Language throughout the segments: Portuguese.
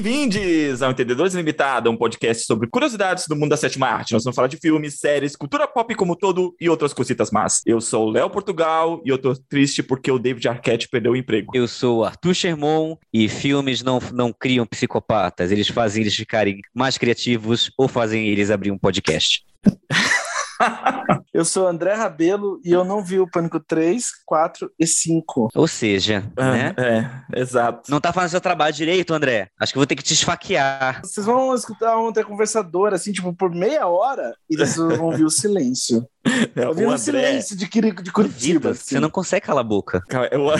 Bem-vindos ao Entendedores Limitado, um podcast sobre curiosidades do mundo da sétima arte. Nós vamos falar de filmes, séries, cultura pop como todo e outras cositas más. Eu sou o Léo Portugal e eu tô triste porque o David Arquette perdeu o emprego. Eu sou o Arthur Sherman e filmes não, não criam psicopatas, eles fazem eles ficarem mais criativos ou fazem eles abrir um podcast. eu sou André Rabelo e eu não vi o Pânico 3, 4 e 5. Ou seja, Ah, né? É, exato. Não tá fazendo seu trabalho direito, André. Acho que vou ter que te esfaquear. Vocês vão escutar uma conversadora, assim, tipo, por meia hora, e vocês vão ouvir o silêncio. É, Ouvindo o André, silêncio de, Quiri- de Curitiba. Assim. você não consegue calar a boca. Cara, o,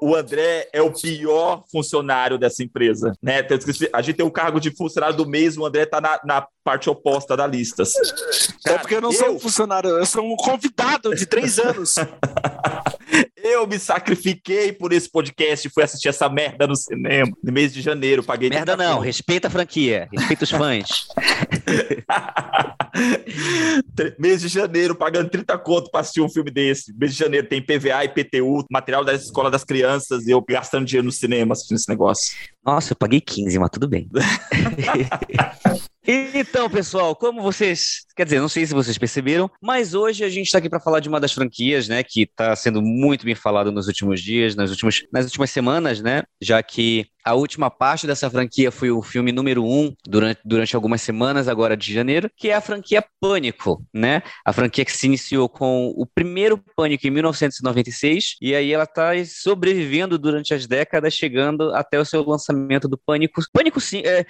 o André é o pior funcionário dessa empresa, né? A gente tem o cargo de funcionário do mês, o André tá na, na parte oposta da lista. É porque eu não sou um funcionário, eu sou um convidado de três anos. Eu me sacrifiquei por esse podcast e fui assistir essa merda no cinema. No mês de janeiro, paguei. Merda 30 não, respeita a franquia, respeita os fãs. mês de janeiro, pagando 30 conto pra assistir um filme desse. Mês de janeiro tem PVA, IPTU, material da escola das crianças, e eu gastando dinheiro no cinema assistindo esse negócio. Nossa, eu paguei 15, mas tudo bem. Então, pessoal, como vocês. Quer dizer, não sei se vocês perceberam, mas hoje a gente está aqui para falar de uma das franquias, né, que está sendo muito bem falada nos últimos dias, nas últimas, nas últimas semanas, né, já que a última parte dessa franquia foi o filme número um durante, durante algumas semanas, agora de janeiro, que é a franquia Pânico, né? A franquia que se iniciou com o primeiro Pânico em 1996, e aí ela está sobrevivendo durante as décadas, chegando até o seu lançamento do Pânico. Pânico, sim, é,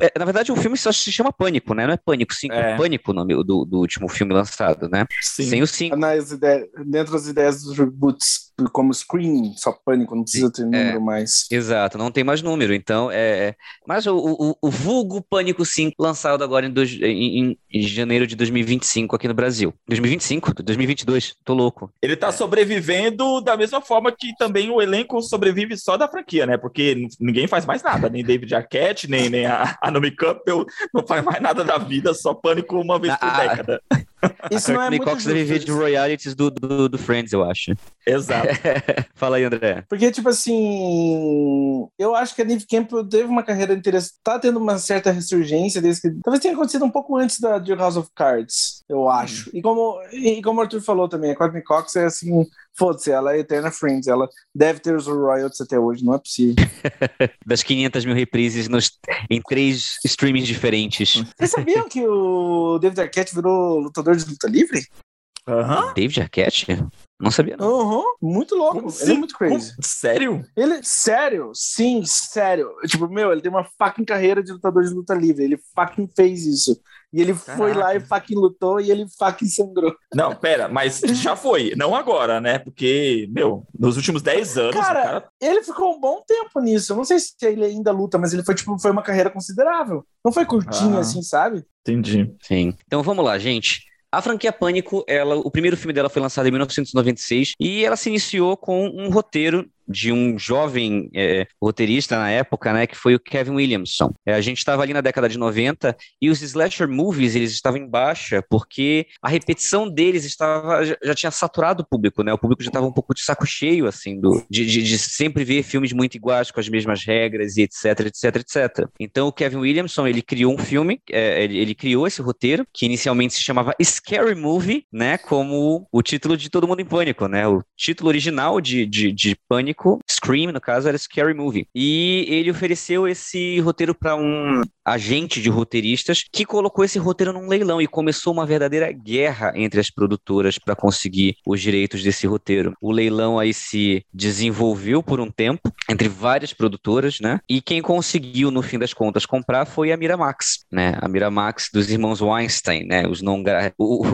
é, na verdade, o filme só se chama Pânico, né? Não é Pânico 5, é, É. Pânico o nome do, do último filme lançado, né? Sim. Sem o 5. Nas ideias, dentro das ideias dos reboots, como Scream, só pânico, não precisa ter número mais. Exato, não tem mais número, então é. Mas o, o, o vulgo Pânico 5, lançado agora em, dois, em, em- janeiro de 2025 aqui no Brasil. 2025? 2022, tô louco. Ele tá sobrevivendo da mesma forma que também o elenco sobrevive só da franquia, né? Porque ninguém faz mais nada, nem David Arquette, nem, nem a, a Naomi Campbell, não faz mais nada da vida, só pânico uma vez por Ah, ah. década. Isso não é muito Cox justo, de royalties do, do, do Friends, eu acho. Exato. Fala aí, André. Porque, tipo assim, eu acho que a Neve Campbell teve uma carreira interessante, tá tendo uma certa ressurgência desde que. Talvez tenha acontecido um pouco antes da de House of Cards, eu acho. E como, e como o Arthur falou também, a Courtney Cox é assim, foda-se, ela é eterna Friends, ela deve ter os royalties até hoje, não é possível. Das 500 mil reprises nos, em três streamings diferentes. Vocês sabiam que o David Arquette virou lutador de luta livre? Aham. David Arquette? Não sabia, não. Uhum, muito louco, Como ele é muito crazy. Como- Sério? Ele, sério, sim, sério. Tipo, meu, ele tem uma fucking carreira de lutador de luta livre. Ele fucking fez isso. E ele foi Caraca. lá e fucking lutou e ele fucking sangrou. Não, pera, mas já foi, não agora, né? Porque, meu, nos últimos 10 anos, Cara, o cara. Ele ficou um bom tempo nisso. Eu não sei se ele ainda luta, mas ele foi, tipo, foi uma carreira considerável. Não foi curtinho Ah. assim, sabe? Entendi. Sim. Então vamos lá, gente. A franquia Pânico, ela, o primeiro filme dela foi lançado em 1996 e ela se iniciou com um roteiro de um jovem é, roteirista na época, né, que foi o Kevin Williamson. É, a gente estava ali na década de 90 e os slasher movies eles estavam em baixa porque a repetição deles estava já, tinha saturado o público, né? O público já estava um pouco de saco cheio assim do de, de, de sempre ver filmes muito iguais com as mesmas regras e etc, etc, etc. Então o Kevin Williamson ele criou um filme, é, ele, ele criou esse roteiro que inicialmente se chamava Scary Movie, né? Como o título de Todo Mundo em Pânico, né? O título original de, de, de Pânico, Scream, no caso, era Scary Movie. E ele ofereceu esse roteiro para um agente de roteiristas que colocou esse roteiro num leilão e começou uma verdadeira guerra entre as produtoras para conseguir os direitos desse roteiro. O leilão aí se desenvolveu por um tempo entre várias produtoras, né? E quem conseguiu no fim das contas comprar foi a Miramax, né? A Miramax dos irmãos Weinstein, né? Os não gra... o,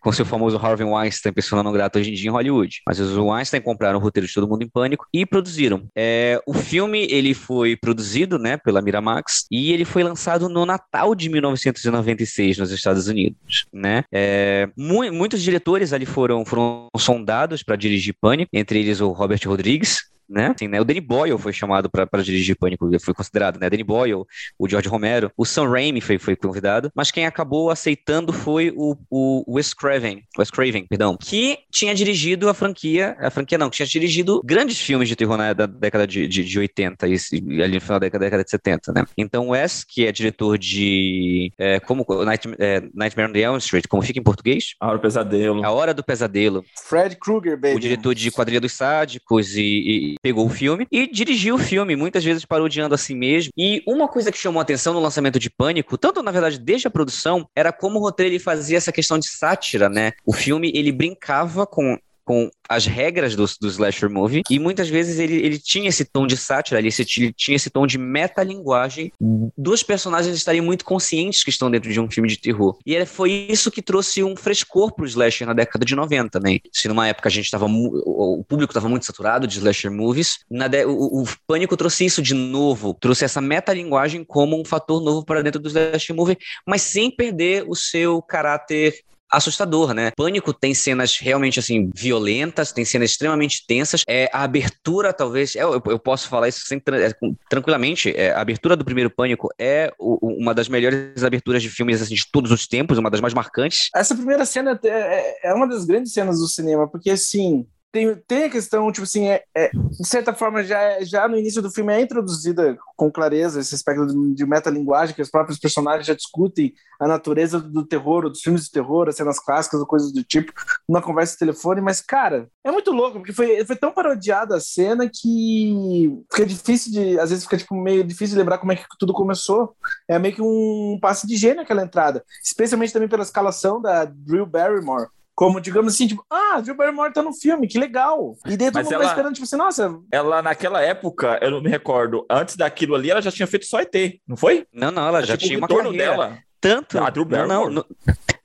com seu famoso Harvey Weinstein, pessoa não grata hoje em dia em Hollywood. Mas os Weinstein compraram o roteiro de Todo Mundo em Pânico e produziram. É, o filme ele foi produzido, né? Pela Miramax e ele foi lançado no Natal de 1996 nos Estados Unidos, né? É, mu muitos diretores ali foram foram sondados para dirigir Pânico, entre eles o Robert Rodrigues, né? Assim, né? O Danny Boyle foi chamado para dirigir Pânico, foi considerado, né? Danny Boyle, o George Romero, o Sam Raimi foi, foi convidado, mas quem acabou aceitando foi o, o Wes Craven, Wes Craven, perdão, que tinha dirigido a franquia, a franquia não, que tinha dirigido grandes filmes de terror na da década de, de, de 80 e, e ali no final da década, década de 70, né? Então Wes, que é diretor de é, como Night, é, Nightmare on the Elm Street, como fica em português? A Hora do Pesadelo. A Hora do Pesadelo. Fred Krueger, baby. O diretor de Quadrilha dos Sádicos e, e, pegou o filme e dirigiu o filme, muitas vezes parodiando a si mesmo. E uma coisa que chamou atenção no lançamento de Pânico, tanto na verdade desde a produção, era como o roteiro ele fazia essa questão de sátira, né? O filme ele brincava com com as regras do, do slasher movie, e muitas vezes ele, ele tinha esse tom de sátira, ele, ele tinha esse tom de metalinguagem dos personagens estarem muito conscientes que estão dentro de um filme de terror. E foi isso que trouxe um frescor pro slasher na década de 90, né? Se numa época a gente estava o público estava muito saturado de slasher movies, de, o, o, Pânico trouxe isso de novo, trouxe essa metalinguagem como um fator novo para dentro do slasher movie, mas sem perder o seu caráter assustador, né? Pânico tem cenas realmente, assim, violentas, tem cenas extremamente tensas. É, a abertura, talvez, é, eu, eu posso falar isso sem, é, tranquilamente, é, a abertura do primeiro Pânico é o, uma das melhores aberturas de filmes, assim, de todos os tempos, uma das mais marcantes. Essa primeira cena é, é, é uma das grandes cenas do cinema, porque, assim, tem, tem a questão, tipo assim, é, é, de certa forma, já, já no início do filme é introduzida com clareza esse aspecto de, de metalinguagem, que os próprios personagens já discutem a natureza do terror, dos filmes de terror, as cenas clássicas ou coisas do tipo, numa conversa de telefone, mas, cara, é muito louco, porque foi, foi tão parodiada a cena que fica difícil de, às vezes fica, tipo, meio difícil de lembrar como é que tudo começou. É meio que um passe de gênio aquela entrada, especialmente também pela escalação da Drew Barrymore, como, digamos assim, tipo, ah, Drew Barrymore tá no filme, que legal. E daí todo mundo ela, vai esperando, tipo assim, nossa. Ela, naquela época, eu não me recordo, antes daquilo ali, ela já tinha feito só ET, não foi? Não, não, ela já tipo, tinha uma carreira. dela. Tanto. A Drew Barrymore. Não, não,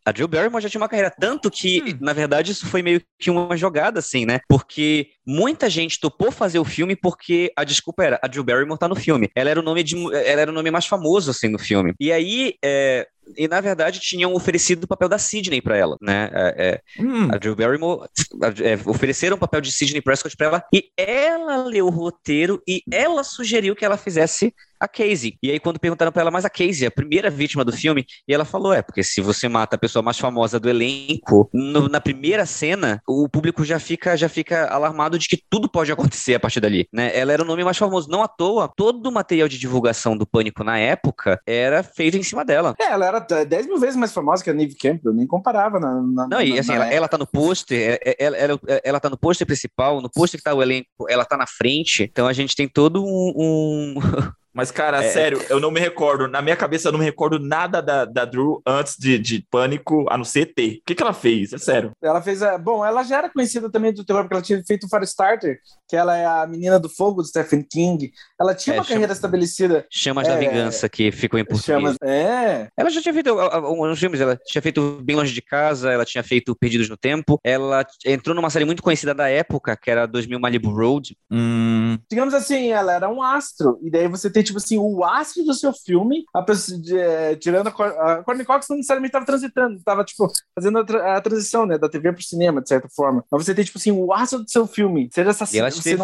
a Drew Barrymore já tinha uma carreira, tanto que, hum. na verdade, isso foi meio que uma jogada, assim, né? Porque muita gente topou fazer o filme porque a desculpa era a Drew Barrymore tá no filme. Ela era o nome de, ela era o nome mais famoso, assim, no filme. E aí, é, e na verdade tinham oferecido o papel da Sidney para ela, né? É, é, hum. A Drew Barrymore é, ofereceram o papel de Sidney Prescott para ela e ela leu o roteiro e ela sugeriu que ela fizesse a Casey. E aí, quando perguntaram para ela, mas a Casey é a primeira vítima do filme? E ela falou: é, porque se você mata a pessoa mais famosa do elenco, no, na primeira cena, o público já fica, já fica alarmado de que tudo pode acontecer a partir dali, né? Ela era o nome mais famoso. Não à toa, todo o material de divulgação do Pânico na época era feito em cima dela. É, ela era 10 mil vezes mais famosa que a Neve Campbell, nem comparava na. na não, e assim, ela, ela tá no pôster, é, é, ela, ela, ela tá no pôster principal, no pôster que tá o elenco, ela tá na frente, então a gente tem todo um... um... Mas, cara, é... sério, eu não me recordo. Na minha cabeça, eu não me recordo nada da, da Drew antes de, de Pânico, a não ser T. O que, que ela fez? É sério. Ela fez. A... Bom, ela já era conhecida também do terror, porque ela tinha feito o Firestarter, que ela é a menina do fogo do Stephen King. Ela tinha é, uma chama... carreira estabelecida. Chamas é... da Vingança, que ficou em português. Chamas... É. Ela já tinha feito alguns filmes. Ela tinha feito Bem Longe de Casa, ela tinha feito Perdidos no Tempo. Ela entrou numa série muito conhecida da época, que era 2000 Malibu Road. Hum... Digamos assim, ela era um astro. E daí você tem, tipo assim, o astro do seu filme, a pessoa, de, é, tirando a, a Courtney Cox não necessariamente estava transitando, estava tipo fazendo a, tra a, transição, né, da TV pro cinema, de certa forma. Mas você tem tipo assim o astro do seu filme, seja essa e ela esteve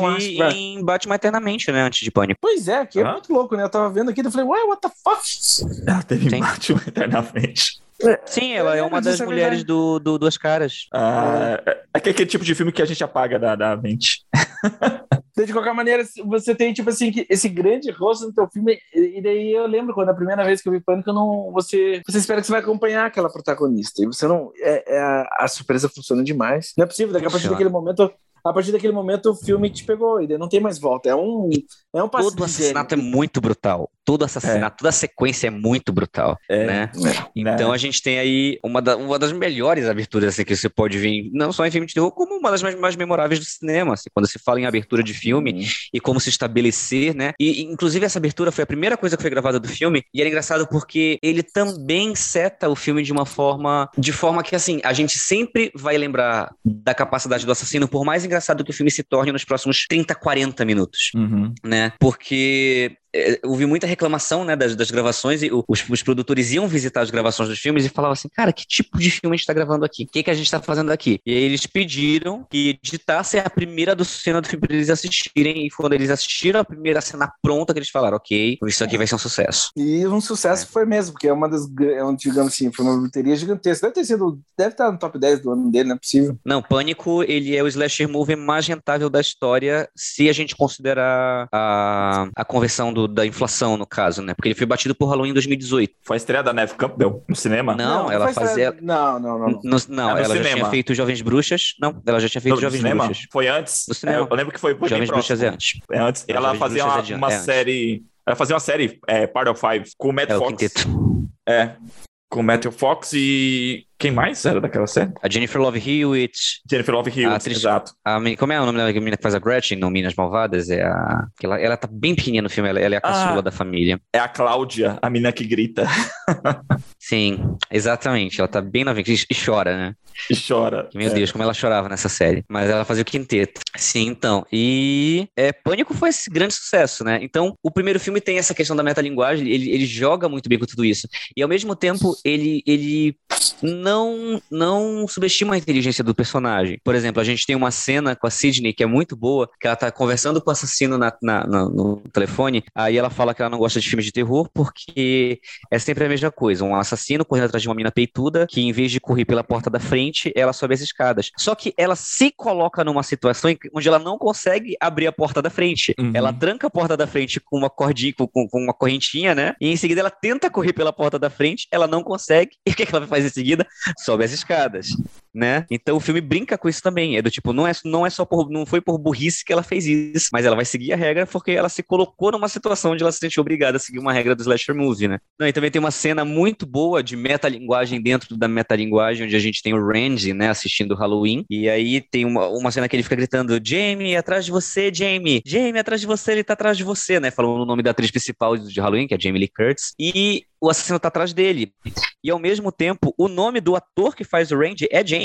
em Batman Eternamente, né, antes de Pânico. Pois é, que é muito louco, né? Eu tava vendo aqui e falei, ué, what the fuck? Ela teve em Batman Eternamente. Sim, ela é, é uma das é mulheres do, do Duas Caras. Ah, é. é aquele tipo de filme que a gente apaga da, da mente. de qualquer maneira, você tem, tipo assim, esse grande rosto no teu filme, e daí eu lembro quando a primeira vez que eu vi Pânico, não, você, você espera que você vai acompanhar aquela protagonista, e você não, é, é a, a, surpresa funciona demais. Não é possível, daqui a partir daquele momento a partir daquele momento o filme te pegou e não tem mais volta. É um, é um Todo assassinato é muito brutal. Todo assassinato, é. toda sequência é muito brutal, é. né? É. Então a gente tem aí uma, da, uma das melhores aberturas assim, que você pode ver, não só em filme de terror, como uma das mais, mais memoráveis do cinema, assim, quando se fala em abertura de filme uhum. e como se estabelecer, né? E inclusive essa abertura foi a primeira coisa que foi gravada do filme e era engraçado porque ele também seta o filme de uma forma, de forma que assim, a gente sempre vai lembrar da capacidade do assassino, por mais engraçado que o filme se torne nos próximos 30, 40 minutos, uhum. né? Porque é, houve muita reclamação né, das, das gravações e os, os, produtores iam visitar as gravações dos filmes e falavam assim, cara, que tipo de filme a gente está gravando aqui? O que, que a gente está fazendo aqui? E aí eles pediram que editassem a primeira do cena do filme para eles assistirem e quando eles assistiram a primeira cena pronta que eles falaram, ok, isso aqui vai ser um sucesso. E um sucesso é. foi mesmo, porque é uma das, é digamos assim, foi uma bilheteria gigantesca. Deve ter sido, deve estar no top 10 do ano dele, não é possível. Não, Pânico, ele é o slasher movie mais rentável da história, se a gente considerar a, a conversão do, da inflação, no caso, né? Porque ele foi batido por Halloween em 2018. Foi a estreia da Neve Campbell no cinema? Não, não ela fazia. Estreia... Não, não, não. No, não, é ela cinema. já tinha feito Jovens Bruxas. Não, ela já tinha feito no, Jovens cinema? Bruxas. Foi antes? No cinema. É, eu lembro que foi, foi Jovens Bruxas é antes. É antes. Ela Jovens fazia uma, é uma é série. Ela fazia uma série, é, Part of Five, com o Matt é, Fox. O é, com o Matthew Fox e quem mais era daquela série? A Jennifer Love Hewitt. Jennifer Love Hewitt, atriz, exato. A, como é o nome da menina que faz a Gretchen no Minas Malvadas? É a, ela, ela tá bem pequenininha no filme, ela, ela é a caçula ah, da família. É a Cláudia, a menina que grita. Sim, exatamente. Ela tá bem novinha e chora, né? E chora. Meu é. Deus, como ela chorava nessa série. Mas ela fazia o quinteto. Sim, então. E é, Pânico foi esse grande sucesso, né? Então, o primeiro filme tem essa questão da metalinguagem, ele, ele joga muito bem com tudo isso. E ao mesmo tempo, ele, ele não, não subestima a inteligência do personagem. Por exemplo, a gente tem uma cena com a Sidney que é muito boa, que ela tá conversando com o assassino na, na, na, no telefone, aí ela fala que ela não gosta de filmes de terror porque é sempre a mesma coisa. Um assassino correndo atrás de uma mina peituda que, em vez de correr pela porta da frente, ela sobe as escadas. Só que ela se coloca numa situação onde ela não consegue abrir a porta da frente. Uhum. Ela tranca a porta da frente com uma cordinha, com, com uma correntinha, né? E em seguida ela tenta correr pela porta da frente, ela não consegue. E o que, é que ela faz em seguida? Sobe as escadas né? Então o filme brinca com isso também. É do tipo, não é, não é só por, não foi por burrice que ela fez isso, mas ela vai seguir a regra porque ela se colocou numa situação onde ela se sentiu obrigada a seguir uma regra do slasher movie, né? Não, e também tem uma cena muito boa de metalinguagem dentro da metalinguagem, onde a gente tem o Randy, né, assistindo Halloween, e aí tem uma, uma cena que ele fica gritando, Jamie, atrás de você, Jamie! Jamie, atrás de você, ele tá atrás de você, né? Falando o nome da atriz principal de Halloween, que é Jamie Lee Curtis, e o assassino tá atrás dele. E ao mesmo tempo, o nome do ator que faz o Randy é Jamie.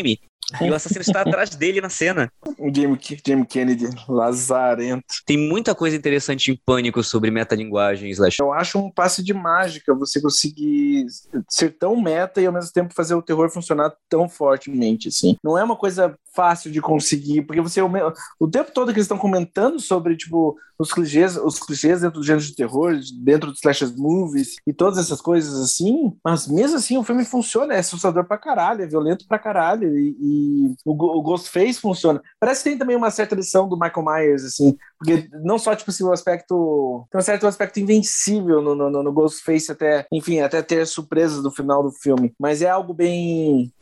E o assassino está atrás dele na cena. O Jamie, Jamie Kennedy, lazarento. Tem muita coisa interessante em Pânico sobre metalinguagem, Slash. Eu acho um passe de mágica você conseguir ser tão meta e ao mesmo tempo fazer o terror funcionar tão fortemente, assim. Não é uma coisa fácil de conseguir, porque você o tempo todo que eles estão comentando sobre tipo os clichês, os clichês dentro do gênero de terror, dentro dos slasher movies e todas essas coisas assim, mas mesmo assim o filme funciona, é assustador pra caralho, é violento pra caralho e, e o, o Ghostface funciona. Parece que tem também uma certa lição do Michael Myers assim, porque não só tipo assim, o aspecto tem um certo aspecto invencível no, no, no Ghostface até, enfim, até ter surpresas no final do filme, mas é algo bem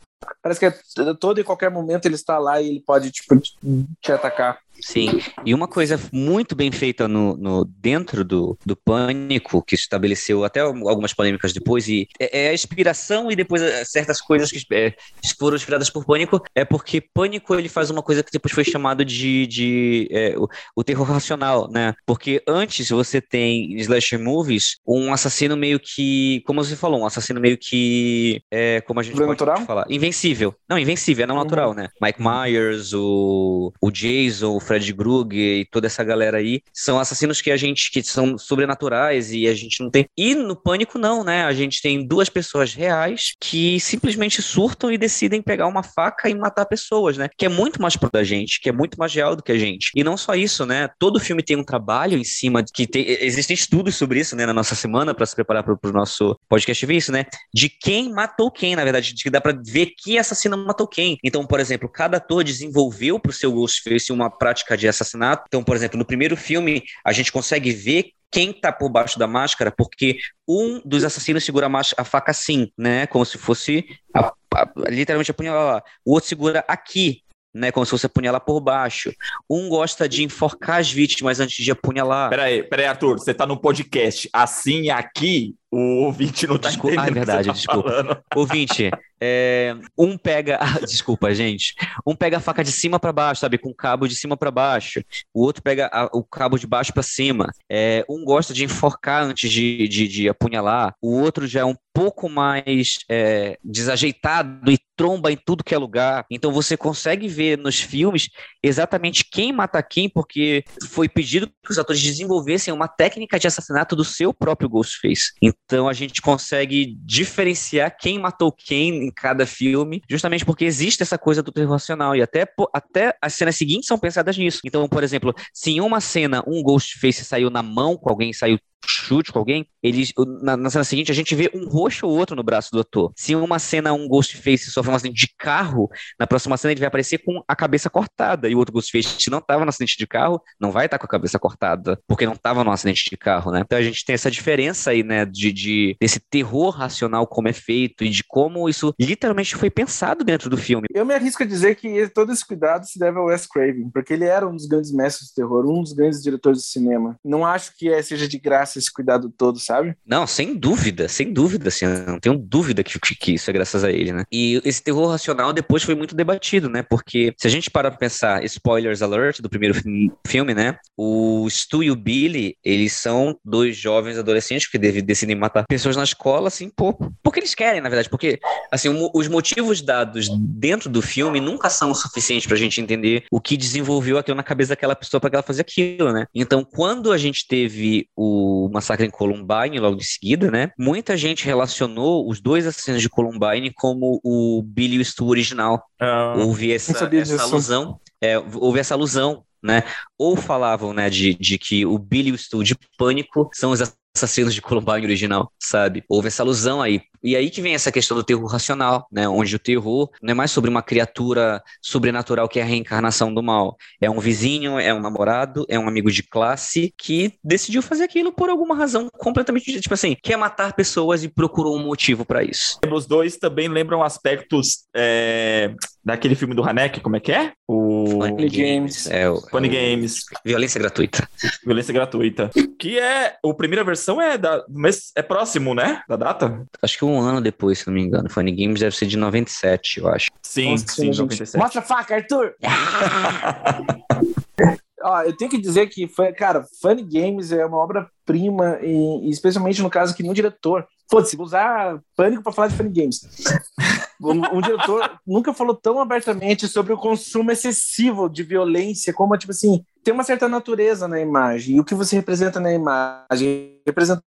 Parece que a é todo e qualquer momento ele está lá e ele pode tipo, te atacar. Sim, e uma coisa muito bem feita no, no dentro do, do Pânico, que estabeleceu até algumas polêmicas depois, e é, é a inspiração e depois é, certas coisas que é, foram inspiradas por Pânico, é porque Pânico ele faz uma coisa que depois foi chamado de, de é, o, o, terror racional, né? Porque antes você tem em slasher movies um assassino meio que, como você falou, um assassino meio que, é, como a gente pode natural? falar, invencível. Não, invencível, é não uhum. natural, né? Mike Myers, o, o Jason, o Fred Krueger e toda essa galera aí, são assassinos que a gente, que são sobrenaturais e a gente não tem. E no Pânico não, né? A gente tem duas pessoas reais que simplesmente surtam e decidem pegar uma faca e matar pessoas, né? Que é muito mais pro da gente, que é muito mais real do que a gente. E não só isso, né? Todo filme tem um trabalho em cima de que tem, existem estudos sobre isso, né, na nossa semana para se preparar para o nosso podcast ver isso, né? De quem matou quem, na verdade, de que dá para ver que assassino matou quem. Então, por exemplo, cada ator desenvolveu pro seu Ghostface uma prática de assassinato. Então, por exemplo, no primeiro filme, a gente consegue ver quem está por baixo da máscara, porque um dos assassinos segura a, faca assim, né? Como se fosse a, a, literalmente apunhalar. O outro segura aqui, né? Como se fosse apunhalar por baixo. Um gosta de enforcar as vítimas antes de apunhalar. Peraí, peraí, Arthur, você está no podcast. Assim aqui, o ouvinte não tá entendendo. Ah, é verdade, tá desculpa. Falando. Ouvinte, é, um pega. Ah, desculpa, gente. Um pega a faca de cima para baixo, sabe? Com o cabo de cima para baixo. O outro pega a, o cabo de baixo para cima. É, um gosta de enforcar antes de, de, de, apunhalar. O outro já é um pouco mais é, desajeitado e tromba em tudo que é lugar. Então você consegue ver nos filmes exatamente quem mata quem, porque foi pedido que os atores desenvolvessem uma técnica de assassinato do seu próprio Ghostface. Então a gente consegue diferenciar quem matou quem em cada filme, justamente porque existe essa coisa do terror racional e até, até as cenas seguintes são pensadas nisso. Então, por exemplo, se em uma cena um Ghostface saiu na mão com alguém, saiu chute com alguém, eles, na, na, cena seguinte a gente vê um roxo ou outro no braço do ator. Se uma cena um Ghostface sofre um acidente de carro, na próxima cena ele vai aparecer com a cabeça cortada, e o outro Ghostface, se não estava no acidente de carro, não vai estar tá com a cabeça cortada, porque não estava no acidente de carro, né? Então a gente tem essa diferença aí, né, de, de desse terror racional como é feito e de como isso literalmente foi pensado dentro do filme. Eu me arrisco a dizer que todo esse cuidado se deve ao Wes Craven, porque ele era um dos grandes mestres do terror, um dos grandes diretores de cinema. Não acho que é, seja de graça esse cuidado todo, sabe? Não, sem dúvida, sem dúvida, assim, não tenho dúvida que, que isso é graças a ele, né? E esse terror racional depois foi muito debatido, né? Porque se a gente parar pra pensar, spoilers alert do primeiro filme, né? O Stu e o Billy, eles são dois jovens adolescentes que decidem matar pessoas na escola, assim, por, porque eles querem, na verdade, porque, assim, os motivos dados dentro do filme nunca são o suficiente pra gente entender o que desenvolveu aquilo na cabeça daquela pessoa para que ela fazer aquilo, né? Então, quando a gente teve o massacre em Columbine logo em seguida, né? Muita gente relacionou os dois assassinos de Columbine como o Billy e o Stu original. Ah, houve essa, essa alusão. É, houve essa alusão né? Ou falavam, né, de, de que o Billy e o Stu de Pânico são os assassinos de Columbine original, sabe? Houve essa alusão aí. E aí que vem essa questão do terror racional, né? Onde o terror não é mais sobre uma criatura sobrenatural que é a reencarnação do mal. É um vizinho, é um namorado, é um amigo de classe que decidiu fazer aquilo por alguma razão completamente, tipo assim, quer matar pessoas e procurou um motivo para isso. Os dois também lembram aspectos é, daquele filme do Hanek, como é que é? O Funny Games. É, o, Funny é o... Games. Violência gratuita. Violência gratuita. Que é, a primeira versão é da, mas é próximo, né? Da data? Acho que um ano depois, se não me engano. Funny Games deve ser de 97, eu acho. Sim, Nossa, sim, 97. Mostra a faca, Arthur! Ó, eu tenho que dizer que, cara, Funny Games é uma obra-prima, e, especialmente no caso aqui no diretor. Foda-se, usar pânico para falar de Funny Games. um, um, diretor nunca falou tão abertamente sobre o consumo excessivo de violência, como, tipo assim, tem uma certa natureza na imagem. E o que você representa na imagem representar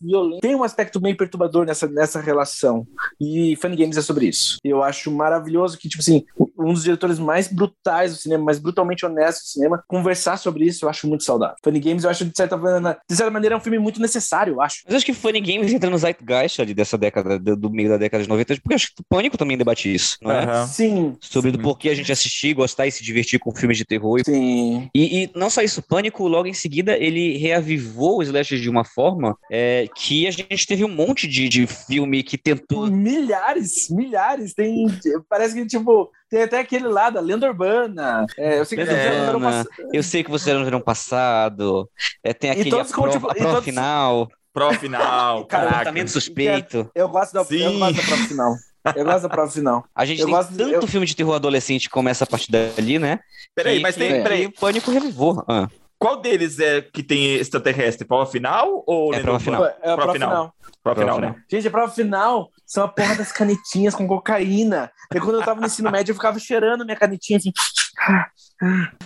violência tem um aspecto meio perturbador nessa, nessa relação. E Funny Games é sobre isso. Eu acho maravilhoso que, tipo assim, um dos diretores mais brutais do cinema, mais brutalmente honestos do cinema, conversar sobre isso eu acho muito saudável. Funny Games eu acho, de certa maneira, de certa maneira é um filme muito necessário, eu acho. Mas eu acho que Funny Games entra no zeitgeist ali dessa década, do, meio da década de 90, porque acho que o Pânico também debate isso, não é? Uhum. Sim. Sobre sim. do porquê a gente assistir, gostar e se divertir com filmes de terror. Sim. E, e não só isso, Pânico, logo em seguida, ele reavivou os slashes de uma forma é, que a gente teve um monte de, de filme que tentou. Milhares, milhares. Tem. Parece que, tipo, tem até aquele lá da lenda urbana. É, eu sei que vocês já viram Eu sei que vocês viram passado. É, tem aquele a pro, tipo, a pro final. Pro final. Comportamento suspeito. Eu gosto da, eu gosto da pro final. Eu gosto da prova final. A gente eu tem gosto, tanto eu... filme de terror adolescente que começa a partir dali, né? Peraí, mas tem. É. Peraí, o Pânico revivou. Ah. Qual deles é que tem extraterrestre? Prova final ou. É prova final. É a prova, final. final. Prova final, né? Gente, a prova final são a porra das canetinhas com cocaína. E quando eu tava no ensino médio, eu ficava cheirando minha canetinha assim.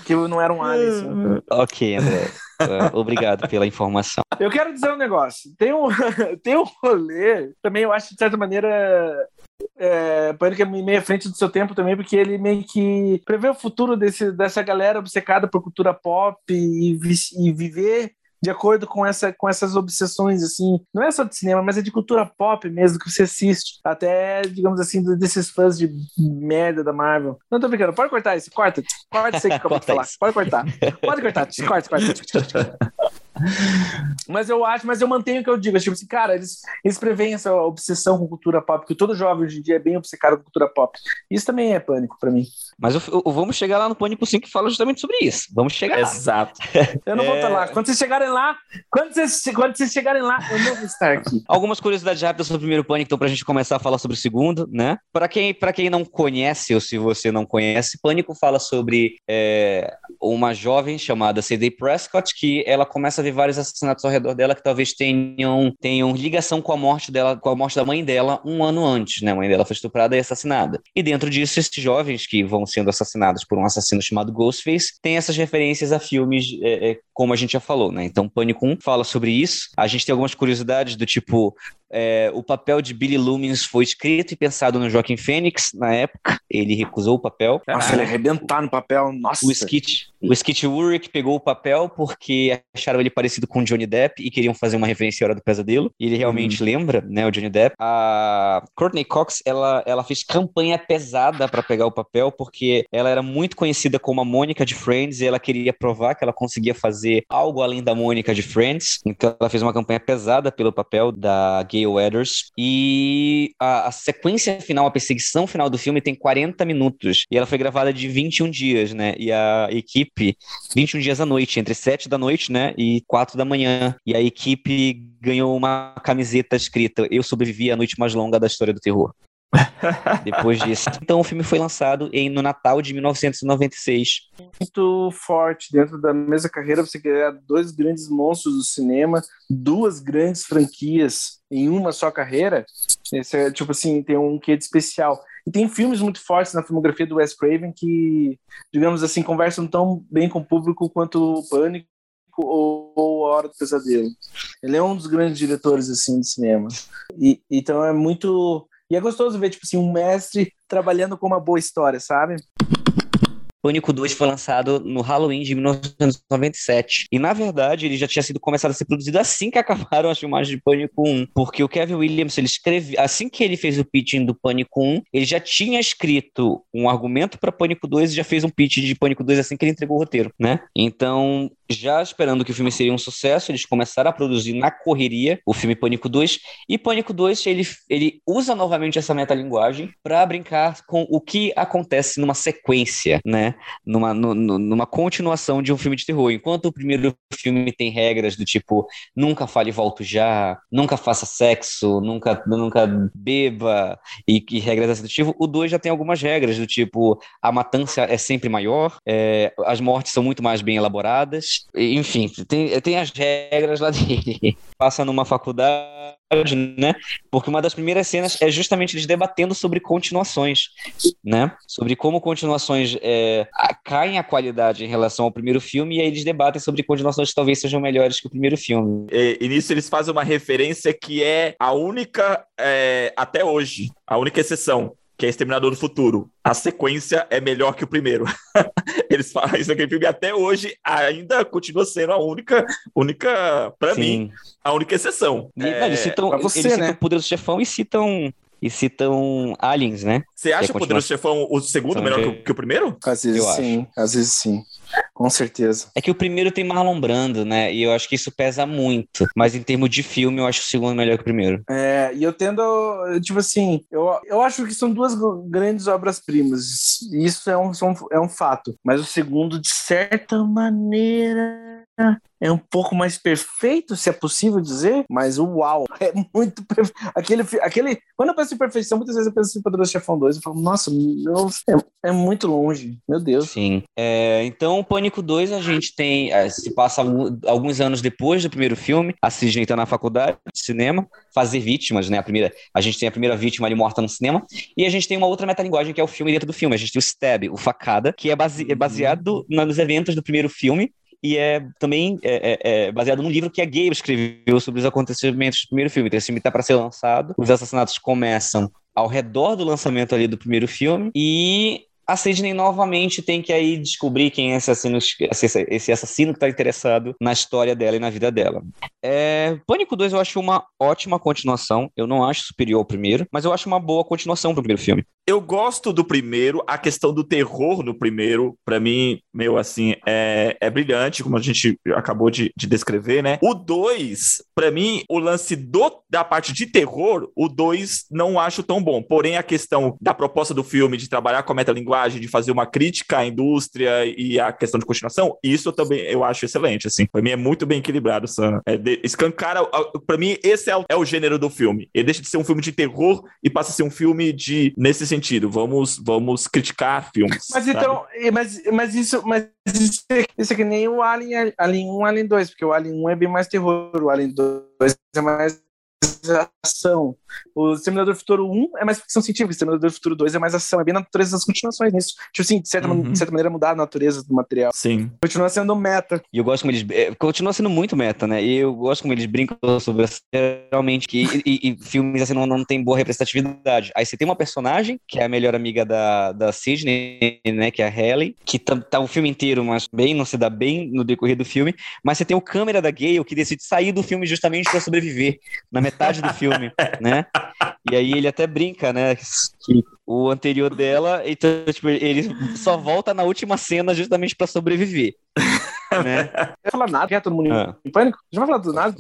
Que eu não era um alien. Ok, André. Uh, obrigado pela informação. Eu quero dizer um negócio. Tem um, tem um rolê, também eu acho, de certa maneira, é, Pânico é meio à frente do seu tempo também, porque ele meio que prevê o futuro desse, dessa galera obcecada por cultura pop e, e viver de acordo com, essa, com essas obsessões, assim, não é só de cinema, mas é de cultura pop mesmo que você assiste. Até, digamos assim, desses fãs de merda da Marvel. Não tô brincando, pode cortar isso, corta. Corta isso aí que eu de falar. Pode cortar. Pode cortar, corta, corta. Mas eu acho, mas eu mantenho o que eu digo. Tipo assim, cara, eles, eles preveem essa obsessão com cultura pop, que todo jovem hoje em dia é bem obcecado com cultura pop. Isso também é pânico para mim. Mas eu, eu, vamos chegar lá no Pânico 5 que fala justamente sobre isso. Vamos chegar Exato. Eu não é... vou estar lá. Quando vocês chegarem lá, quando vocês, quando vocês chegarem lá, eu não vou estar aqui. Algumas curiosidades rápidas sobre o primeiro Pânico, então, pra gente começar a falar sobre o segundo, né? Para quem, pra quem não conhece, ou se você não conhece, Pânico fala sobre é, uma jovem chamada C.D. Prescott, que ela começa a ver vários assassinatos ao redor dela que talvez tenham, tenham ligação com a morte dela, com a morte da mãe dela um ano antes, né? A mãe dela foi estuprada e assassinada. E dentro disso, esses jovens que vão sendo assassinados por um assassino chamado Ghostface têm essas referências a filmes, é, é, como a gente já falou, né? Então, Pânico 1 fala sobre isso. A gente tem algumas curiosidades do tipo, é, o papel de Billy Loomis foi escrito e pensado no Joaquim Fênix na época. Ele recusou o papel. Nossa, ele arrebentar no papel. Nossa. O Skit, o Skit Ulrich pegou o papel porque acharam ele parecido com o Johnny Depp e queriam fazer uma referência à Hora do Pesadelo. E ele realmente hum. lembra, né, o Johnny Depp. A Courtney Cox, ela, ela fez campanha pesada para pegar o papel porque ela era muito conhecida como a Mônica de Friends e ela queria provar que ela conseguia fazer algo além da Mônica de Friends. Então ela fez uma campanha pesada pelo papel da Weathers. E a, a, sequência final, a perseguição final do filme tem 40 minutos. E ela foi gravada de 21 dias, né? E a equipe, 21 dias à noite, entre 7 da noite, né? E 4 da manhã. E a equipe ganhou uma camiseta escrita: Eu sobrevivi à noite mais longa da história do terror. Depois disso. Então o filme foi lançado em, no Natal de 1996. Muito forte. Dentro da mesma carreira, você criar dois grandes monstros do cinema, duas grandes franquias em uma só carreira. Esse é, tipo assim, tem um quê de especial. E tem filmes muito fortes na filmografia do Wes Craven que, digamos assim, conversam tão bem com o público quanto o Pânico ou, A Hora do Pesadelo. Ele é um dos grandes diretores assim de cinema. E então é muito e é gostoso ver, tipo assim, um mestre trabalhando com uma boa história, sabe? Pânico 2 foi lançado no Halloween de 1997. E, na verdade, ele já tinha sido começado a ser produzido assim que acabaram as filmagens de Pânico 1. Porque o Kevin Williams, ele escreve, assim que ele fez o pitching do Pânico 1, ele já tinha escrito um argumento para Pânico 2 e já fez um pitch de Pânico 2 assim que ele entregou o roteiro, né? Então, já esperando que o filme seria um sucesso, eles começaram a produzir na correria o filme Pânico 2. E Pânico 2, ele, ele usa novamente essa metalinguagem para brincar com o que acontece numa sequência, né? Numa, no, numa continuação de um filme de terror. Enquanto o primeiro filme tem regras do tipo nunca fale volto já, nunca faça sexo, nunca, nunca beba e, e regras desse tipo, o 2 já tem algumas regras do tipo a matança é sempre maior, é, as mortes são muito mais bem elaboradas enfim, tem, tem as regras lá dele. Passa numa faculdade, né? Porque uma das primeiras cenas é justamente eles debatendo sobre continuações, né? Sobre como continuações é, caem a qualidade em relação ao primeiro filme e aí eles debatem sobre continuações que talvez sejam melhores que o primeiro filme. E, e nisso eles fazem uma referência que é a única, é, até hoje, a única exceção que é Exterminador do Futuro. A sequência é melhor que o primeiro. Eles falam isso naquele filme e até hoje ainda continua sendo a única, única para mim, a única exceção. E, é... Eles citam, você, eles citam né? o Poderoso Chefão e citam e citam Aliens, né? Você acha o Poderoso Chefão o segundo melhor que, que, o primeiro? Às vezes eu sim, acho. às vezes sim. Com certeza. É que o primeiro tem Marlon Brando, né? E eu acho que isso pesa muito. Mas em termos de filme, eu acho o segundo melhor que o primeiro. É, e eu tendo, tipo assim, eu, eu acho que são duas grandes obras-primas. Isso é um, é um fato. Mas o segundo, de certa maneira, é um pouco mais perfeito, se é possível dizer, mas uau, é muito perfeito. Aquele, aquele, quando eu penso em perfeição, muitas vezes eu penso em Poderoso Chefão 2 e falo, nossa, meu, é, é, muito longe, meu Deus. Sim. É, então, Pânico 2 a gente tem, é, se passa alguns anos depois do primeiro filme, a Sidney está na faculdade de cinema, fazer vítimas, né? A primeira, a gente tem a primeira vítima ali morta no cinema, e a gente tem uma outra metalinguagem que é o filme dentro do filme. A gente tem o Stab, o Facada, que é, base, é baseado nos eventos do primeiro filme, e é também é, é, é, baseado num livro que a Gabe escreveu sobre os acontecimentos do primeiro filme. Então, esse filme está para ser lançado. Os assassinatos começam ao redor do lançamento ali do primeiro filme e a Sidney novamente tem que aí descobrir quem é esse assassino, esse assassino que está interessado na história dela e na vida dela. É, Pânico 2 eu acho uma ótima continuação. Eu não acho superior ao primeiro, mas eu acho uma boa continuação pro primeiro filme. Eu gosto do primeiro, a questão do terror no primeiro, para mim, meu, assim, é, é brilhante, como a gente acabou de, de descrever, né? O 2, para mim, o lance do, da parte de terror, o 2 não acho tão bom. Porém, a questão da proposta do filme de trabalhar com a metalinguagem de fazer uma crítica à indústria e à questão de continuação, isso eu também eu acho excelente, assim. Pra mim é muito bem equilibrado, Sam. É de, escancara, pra mim esse é o, é o gênero do filme. Ele deixa de ser um filme de terror e passa a ser um filme de, nesse sentido, vamos, vamos criticar filmes. Mas sabe? então, mas, mas isso, mas isso é, isso é que nem o Alien, Alien 1, Alien 2, porque o Alien 1 é bem mais terror, o Alien 2 é mais ação. O Exterminador do Futuro 1 é mais ficção científica, o Exterminador do Futuro 2 é mais ação, é bem a natureza das continuações nisso. Tipo assim, de certa, Uhum. de certa maneira, mudar a natureza do material. Sim. Continua sendo meta. E eu gosto como eles. é, continua sendo muito meta, né? E eu gosto como eles brincam sobre realmente que e, e- e filmes assim não, não tem boa representatividade. Aí você tem uma personagem, que é a melhor amiga da, da Sidney, né? Que é a Halle, que tá, tá o filme inteiro, mas bem, não se dá bem no decorrer do filme. Mas você tem o câmera da Gale que decide sair do filme justamente para sobreviver, na metade do filme, né? E aí ele até brinca, né? Que o anterior dela, então, tipo, ele só volta na última cena justamente para sobreviver. Né? Não vai falar nada, quer todo mundo Ah. em pânico? Já vai falar do nada?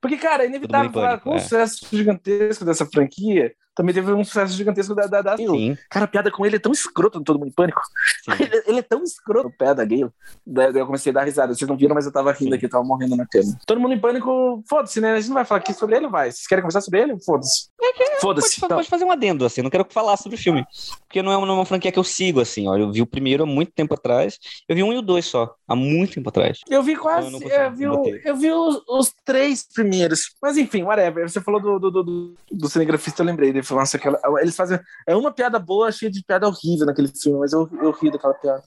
Porque, cara, é inevitável falar com o é. sucesso gigantesco dessa franquia. Também teve um sucesso gigantesco da, da, da Gale. Sim, Cara, a piada com ele é tão escroto no Todo Mundo em Pânico. sim. Ele, ele é tão escroto o pé da Gale. Daí eu comecei a dar risada. Vocês não viram, mas eu tava rindo aqui, eu tava morrendo na cama. Todo mundo em pânico, foda-se, né? A gente não vai falar aqui sobre ele, vai. Vocês querem conversar sobre ele? Foda-se. Pode, Foda-se. fa- Então, pode fazer um adendo, assim, eu não quero falar sobre o filme. Porque não é uma, é uma franquia que eu sigo, assim, ó. Eu vi o primeiro há muito tempo atrás. Eu vi um e o dois só, há muito tempo atrás. eu vi Eu quase. não Eu, consigo vi, o- eu vi os, os três primeiros. Mas enfim, whatever. Você falou do, do, do, do, do cinegrafista, eu lembrei. Ele falou, nossa, aquela, eles fazem. É uma piada boa, cheia de piada horrível naquele filme, mas eu, eu ri daquela piada.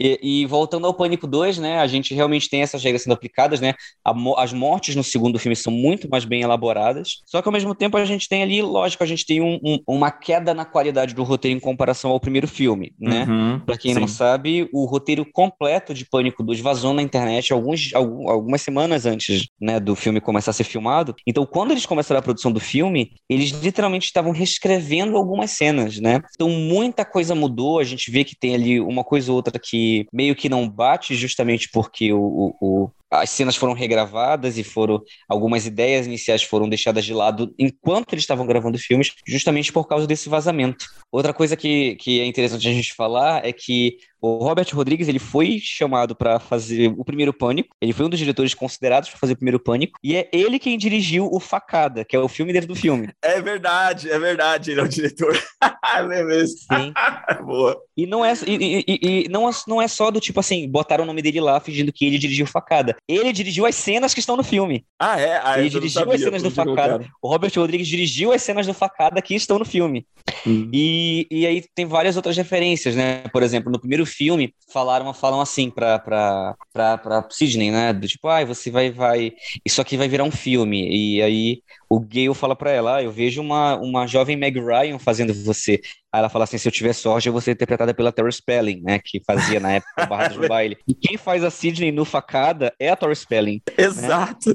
E, e voltando ao Pânico 2, né, a gente realmente tem essas regras sendo aplicadas, né, a as mortes no segundo filme são muito mais bem elaboradas, só que ao mesmo tempo a gente tem ali, lógico, a gente tem um- um- uma queda na qualidade do roteiro em comparação ao primeiro filme, né, Uhum, Pra quem não sim. sabe, o roteiro completo de Pânico 2 vazou na internet alguns, algum- algumas semanas antes né, do filme começar a ser filmado. Então, quando eles começaram a produção do filme, eles literalmente estavam reescrevendo algumas cenas, né? Então, muita coisa mudou. A gente vê que tem ali uma coisa ou outra que meio que não bate, justamente porque o, o- o- as cenas foram regravadas e foram algumas ideias iniciais foram deixadas de lado enquanto eles estavam gravando filmes, justamente por causa desse vazamento. Outra coisa que, que é interessante a gente falar é que o Robert Rodrigues ele foi chamado para fazer o primeiro Pânico. Ele foi um dos diretores considerados para fazer o primeiro Pânico e é ele quem dirigiu o Facada, que é o filme dentro do filme. É verdade, é verdade, ele é o diretor. Isso? Sim. Boa. E não é e, e- e- não, é- não é só do tipo assim botaram o nome dele lá fingindo que ele dirigiu o Facada. Ele dirigiu as cenas que estão no filme. Ah, é? Ah, Ele dirigiu as sabia, cenas do Facada. O Robert Rodrigues dirigiu as cenas do Facada que estão no filme. Hum. E, e aí tem várias outras referências, né? Por exemplo, no primeiro filme, falaram, falam assim pra, pra, pra, pra Sidney, né? Do tipo, ai, você vai, vai. Isso aqui vai virar um filme. E aí o Gale fala pra ela, ah, eu vejo uma, uma jovem Meg Ryan fazendo você. Aí ela fala assim: se eu tiver sorte, eu vou ser interpretada pela Tori Spelling, né? Que fazia na época Barra do Baile. E quem faz a Sidney no facada é a Tori Spelling. Exato.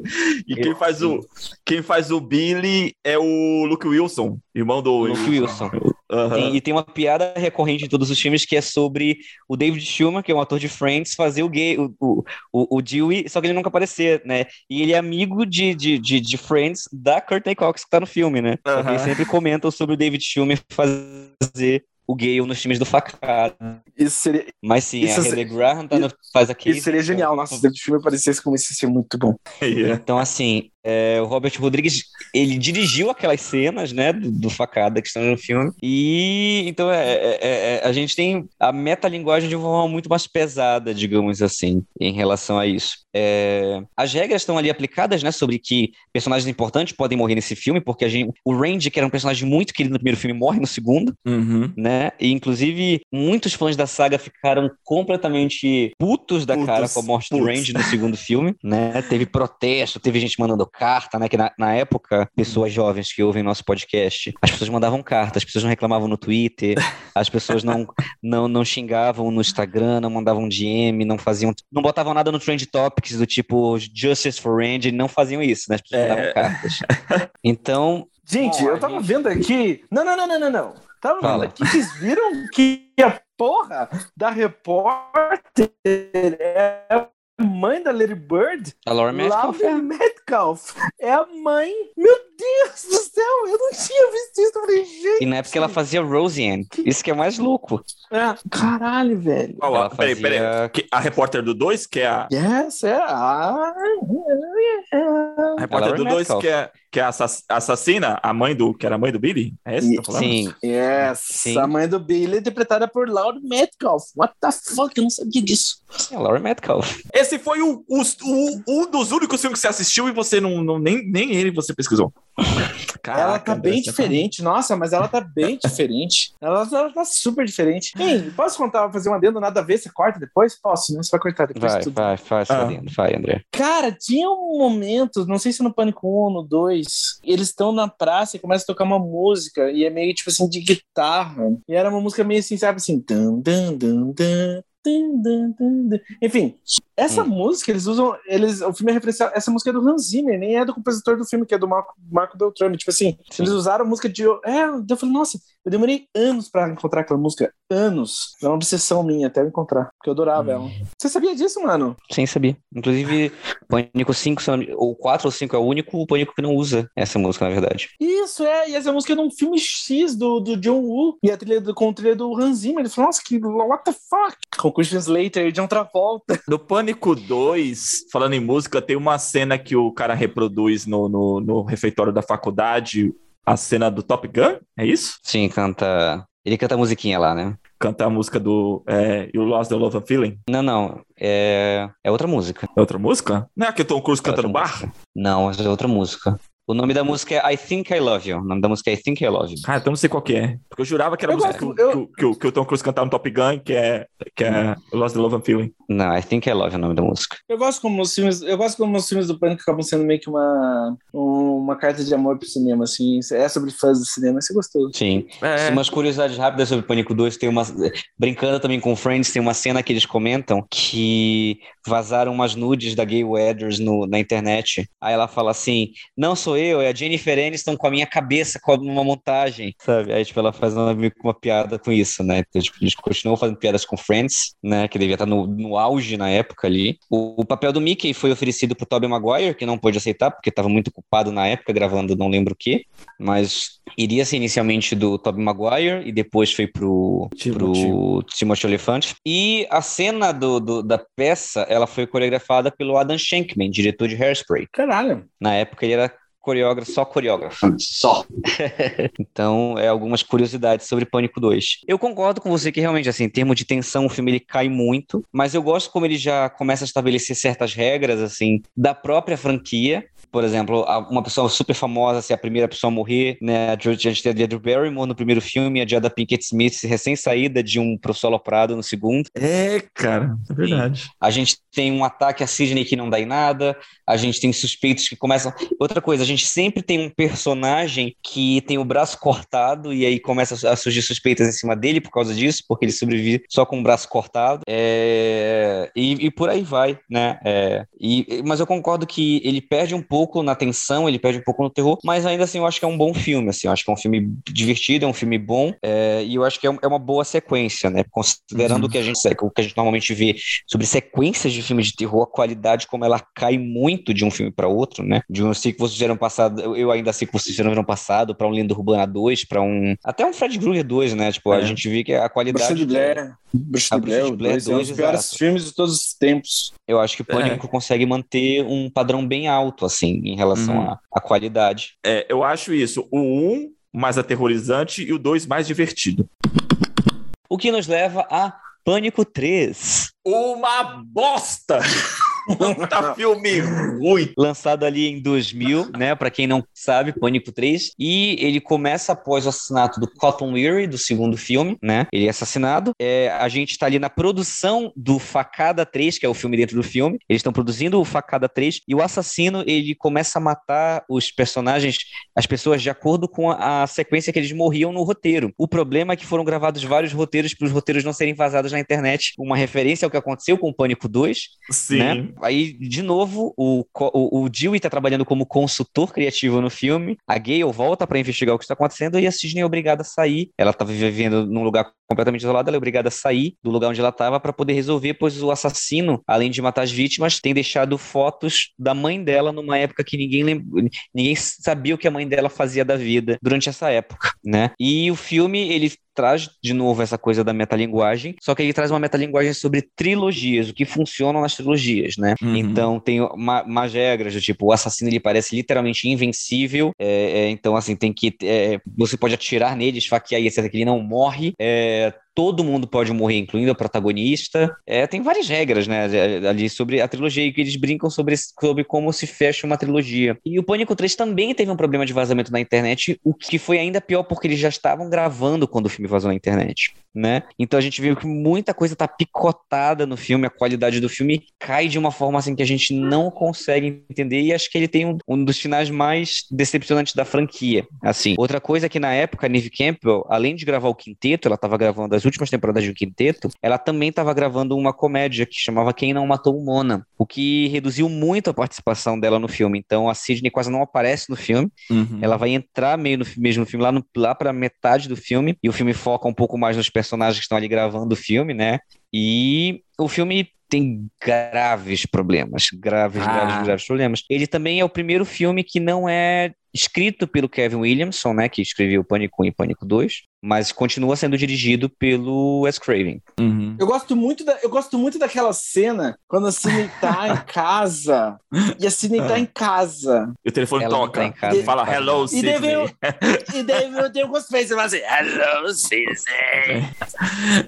E quem Eu- faz, o, quem faz o Billy é o Luke Wilson, irmão do Luke Wilson. Aham. Tem- e tem uma piada recorrente em todos os filmes que é sobre o David Schumer, que é um ator de Friends, fazer o gay, o, o, o, o Dewey, só que ele nunca aparecer, né? E ele é amigo de, de, de, de Friends da Courtney Cox, que tá no filme, né? Que eles sempre comentam sobre o David Schumer fazer o gay nos filmes do Facada. Isso seria, Mas sim, Isso a Hayley Graham tá no- faz aquele. isso seria genial. Nossa, se o filme aparecesse como isso, ia ser muito bom. Yeah. Então, assim, é, o Robert Rodrigues, ele dirigiu aquelas cenas, né, do, do Facada que estão no filme. E, então, é, é- é- a gente tem a metalinguagem de uma forma muito mais pesada, digamos assim, em relação a isso. É, as regras estão ali aplicadas, né, sobre que personagens importantes podem morrer nesse filme, porque a gente, o Randy, que era um personagem muito querido no primeiro filme, morre no segundo Uhum. né? E inclusive muitos fãs da saga ficaram completamente putos da Putos, cara com a morte do putos. Randy no segundo filme, né? Teve protesto, teve gente mandando carta, né? Que na, na época, pessoas jovens que ouvem nosso podcast, as pessoas mandavam carta, as pessoas não reclamavam no Twitter, as pessoas não, não, não xingavam no Instagram, não mandavam DM, não faziam, não botavam nada no Trend Topics do tipo Justice for Randy, não faziam isso, né? As pessoas É. mandavam cartas. Então, Gente, Bom, eu tava gente- vendo aqui. Não, não, não, não, não, não. Tava vendo Fala. aqui. Vocês viram que a porra da repórter é mãe da Lady Bird? a Laura Metcalf Lauren Metcalf. É a mãe. Meu Deus do céu, eu não tinha visto isso. Eu falei, gente. E na época ela fazia Roseanne. Isso que é mais louco. É, caralho, velho. A- Ela peraí, fazia- peraí. Que- A repórter do 2, que é a. Yes, é. Ah, A repórter Ela do é 2, Metcalf. que é, que é a assass- assassina, a mãe do. Que era a mãe do Billy? É esse que tá falando? Sim. Yes, Sim. a mãe do Billy é interpretada por Laura Metcalf. What the fuck? Eu não sabia disso. Sim, a Laura Metcalf. Esse foi o, os- o- um dos únicos filmes que você assistiu e você não, não- nem, nem ele você pesquisou. Ela tá bem você diferente. Nossa, mas ela tá bem diferente. Ela, ela tá super diferente. Ei, posso contar, fazer um adendo nada a ver? Você corta depois? Posso, né? Você vai cortar depois Vai, tudo. vai, faz Ah. fazendo. Vai, André. Cara, tinha um momento, não sei se no Pânico 1 ou no 2, eles estão na praça e começam a tocar uma música, e é meio tipo assim de guitarra. E era uma música meio assim, sabe assim. Dun, dun, dun, dun. Enfim, essa Hum. música, eles usam. Eles, o filme é referencial. Essa música é do Hans Zimmer, nem é do compositor do filme, que é do Marco, Marco Beltrame. Tipo assim, Sim. eles usaram a música de. É, eu falei, nossa, eu demorei anos pra encontrar aquela música. Anos. É uma obsessão minha até eu encontrar. Porque eu adorava ela. Você sabia disso, mano? Sem saber. Inclusive, Pânico 5, se eu não me- ou 4 ou 5 é o único Pânico que não usa essa música, na verdade. Isso, é. E essa música é de um filme X do, do John Woo. E a trilha do, com a trilha do Hans Zimmer. Ele falou, nossa, que what the fuck? Com Christian Slater e John Travolta. No Pânico 2, falando em música, tem uma cena que o cara reproduz no, no, no refeitório da faculdade, a cena do Top Gun, é isso? Sim, canta. Ele canta a musiquinha lá, né? Canta a música do é, You Lost the Love and Feeling. Não, não. É, é outra música. É outra música? Não é a que o Tom Cruise É canta outra no bar? música. Não, essa é outra música. O nome da música é I Think I Love You. O nome da música é I Think I Love You. Ah, então não sei qual que é. Porque eu jurava que era a música que, gosto, o- eu- que o- que que o Tom Cruise cantava no Top Gun, que é, que é Lost the Love and Feeling. Não, I Think I Love You é o nome da música. Eu gosto como os filmes, eu gosto como os filmes do Pânico acabam sendo meio que uma, uma carta de amor pro cinema, assim. É sobre fãs do cinema, é gostoso. Sim. É, Umas curiosidades rápidas sobre Pânico 2, tem uma. Brincando também com Friends, tem uma cena que eles comentam que vazaram umas nudes da Gay Weathers no, na internet. Aí ela fala assim: Não sou eu, é a Jennifer Aniston com a minha cabeça com uma montagem, sabe? Aí, tipo, ela faz uma, uma piada com isso, né? Então, tipo, eles continuam fazendo piadas com Friends, né? Que devia estar no, no auge na época ali. O, o papel do Mickey foi oferecido pro Tobey Maguire, que não pôde aceitar, porque estava muito ocupado na época, gravando não lembro o quê. Mas iria ser inicialmente do Tobey Maguire e depois foi pro, Timothy. pro Timothy Olyphant. E a cena do, do- da peça, ela foi coreografada pelo Adam Shankman, diretor de Hairspray. Caralho. Na época ele era coreógrafo, só coreógrafo. Só. então, é algumas curiosidades sobre Pânico 2. Eu concordo com você que realmente, assim, em termos de tensão, o filme ele cai muito, mas eu gosto como ele já começa a estabelecer certas regras, assim, da própria franquia. Por exemplo, uma pessoa super famosa ser a primeira pessoa a morrer, né? A gente tem a Drew Barrymore no primeiro filme, a Jada Pinkett Smith recém-saída de um professor aloprado no segundo. é, cara, é verdade. A gente tem um ataque a Sidney que não dá em nada, a gente tem suspeitos que começam. Outra coisa, a gente sempre tem um personagem que tem o braço cortado e aí começa a surgir suspeitas em cima dele por causa disso, porque ele sobrevive só com o braço cortado. É, E, e por aí vai, né? É, e... Mas eu concordo que ele perde um pouco na tensão, ele perde um pouco no terror, mas ainda assim eu acho que é um bom filme, assim, eu acho que é um filme divertido, é um filme bom, é, e eu acho que é um- é uma boa sequência, né? Considerando Uhum. o que a gente o que a gente normalmente vê sobre sequências de filmes de terror, a qualidade como ela cai muito de um filme para outro, né? De um que vocês fizeram passado, eu- ainda sei que vocês fizeram ano passado, para um Lenda Urbana 2, para um até um Fred Krueger 2, né? Tipo, a É. gente vê que a qualidade. Bruxa A de Blair, Bruxa de Blair dois, é um dos dois, piores exato. filmes de todos os tempos. eu acho que o Pânico consegue manter um padrão bem alto, assim, em relação Uhum. à à qualidade. É, eu acho isso. O 1 mais aterrorizante e o 2 mais divertido. O que nos leva a Pânico 3. Uma bosta! Puta filme ruim. lançado ali em 2000, né? Para quem não sabe, Pânico 3. E ele começa após o assassinato do Cotton Weary, do segundo filme, né? Ele é assassinado. É, a gente tá ali na produção do Facada 3, que é o filme dentro do filme. Eles estão produzindo o Facada 3 e o assassino, ele começa a matar os personagens, as pessoas, de acordo com a, a sequência que eles morriam no roteiro. O problema é que foram gravados vários roteiros para os roteiros não serem vazados na internet. Uma referência ao que aconteceu com o Pânico 2, Sim. né? Aí, de novo, o, o, o Dewey tá trabalhando como consultor criativo no filme, a Gale volta para investigar o que está acontecendo e a Sidney é obrigada a sair. Ela tá vivendo num lugar completamente isolada, ela é obrigada a sair do lugar onde ela estava para poder resolver, pois o assassino, além de matar as vítimas, tem deixado fotos da mãe dela numa época que ninguém lembra, ninguém sabia o que a mãe dela fazia da vida durante essa época, né? E o filme, ele traz de novo essa coisa da metalinguagem, só que ele traz uma metalinguagem sobre trilogias, o que funciona nas trilogias, né? Uhum. Então tem uma, umas regras do tipo, o assassino ele parece literalmente invencível, é, é, então assim, tem que. É, você pode atirar nele, esfaquear e etc, que ele não morre. É, é, todo mundo pode morrer, incluindo o protagonista. É, tem várias regras, né, ali sobre a trilogia, e que eles brincam sobre, sobre como se fecha uma trilogia. E o Pânico 3 também teve um problema de vazamento na internet, o que foi ainda pior porque eles já estavam gravando quando o filme vazou na internet, né? Então a gente viu que muita coisa tá picotada no filme, a qualidade do filme cai de uma forma assim que a gente não consegue entender e acho que ele tem um, um dos finais mais decepcionantes da franquia, assim. Outra coisa é que na época a Neve Campbell, além de gravar o quinteto, ela estava gravando as das últimas temporadas do Quinteto, ela também estava gravando uma comédia que chamava Quem Não Matou o Mona, o que reduziu muito a participação dela no filme. Então a Sidney quase não aparece no filme, uhum. ela vai entrar meio no mesmo filme, lá, no, lá para metade do filme, e o filme foca um pouco mais nos personagens que estão ali gravando o filme, né? E o filme tem graves problemas, graves, ah. graves, graves problemas. Ele também é o primeiro filme que não é escrito pelo Kevin Williamson, né, que escreveu Pânico 1 e Pânico 2, mas continua sendo dirigido pelo Wes Craven. Uhum. Eu gosto muito da, eu gosto muito daquela cena quando a Sidney tá em casa e a Sidney tá em casa. E o telefone Ela toca, tá em casa, e, fala hello Sidney. E daí, eu, e daí eu tenho Ghostface e fala assim, hello Sidney.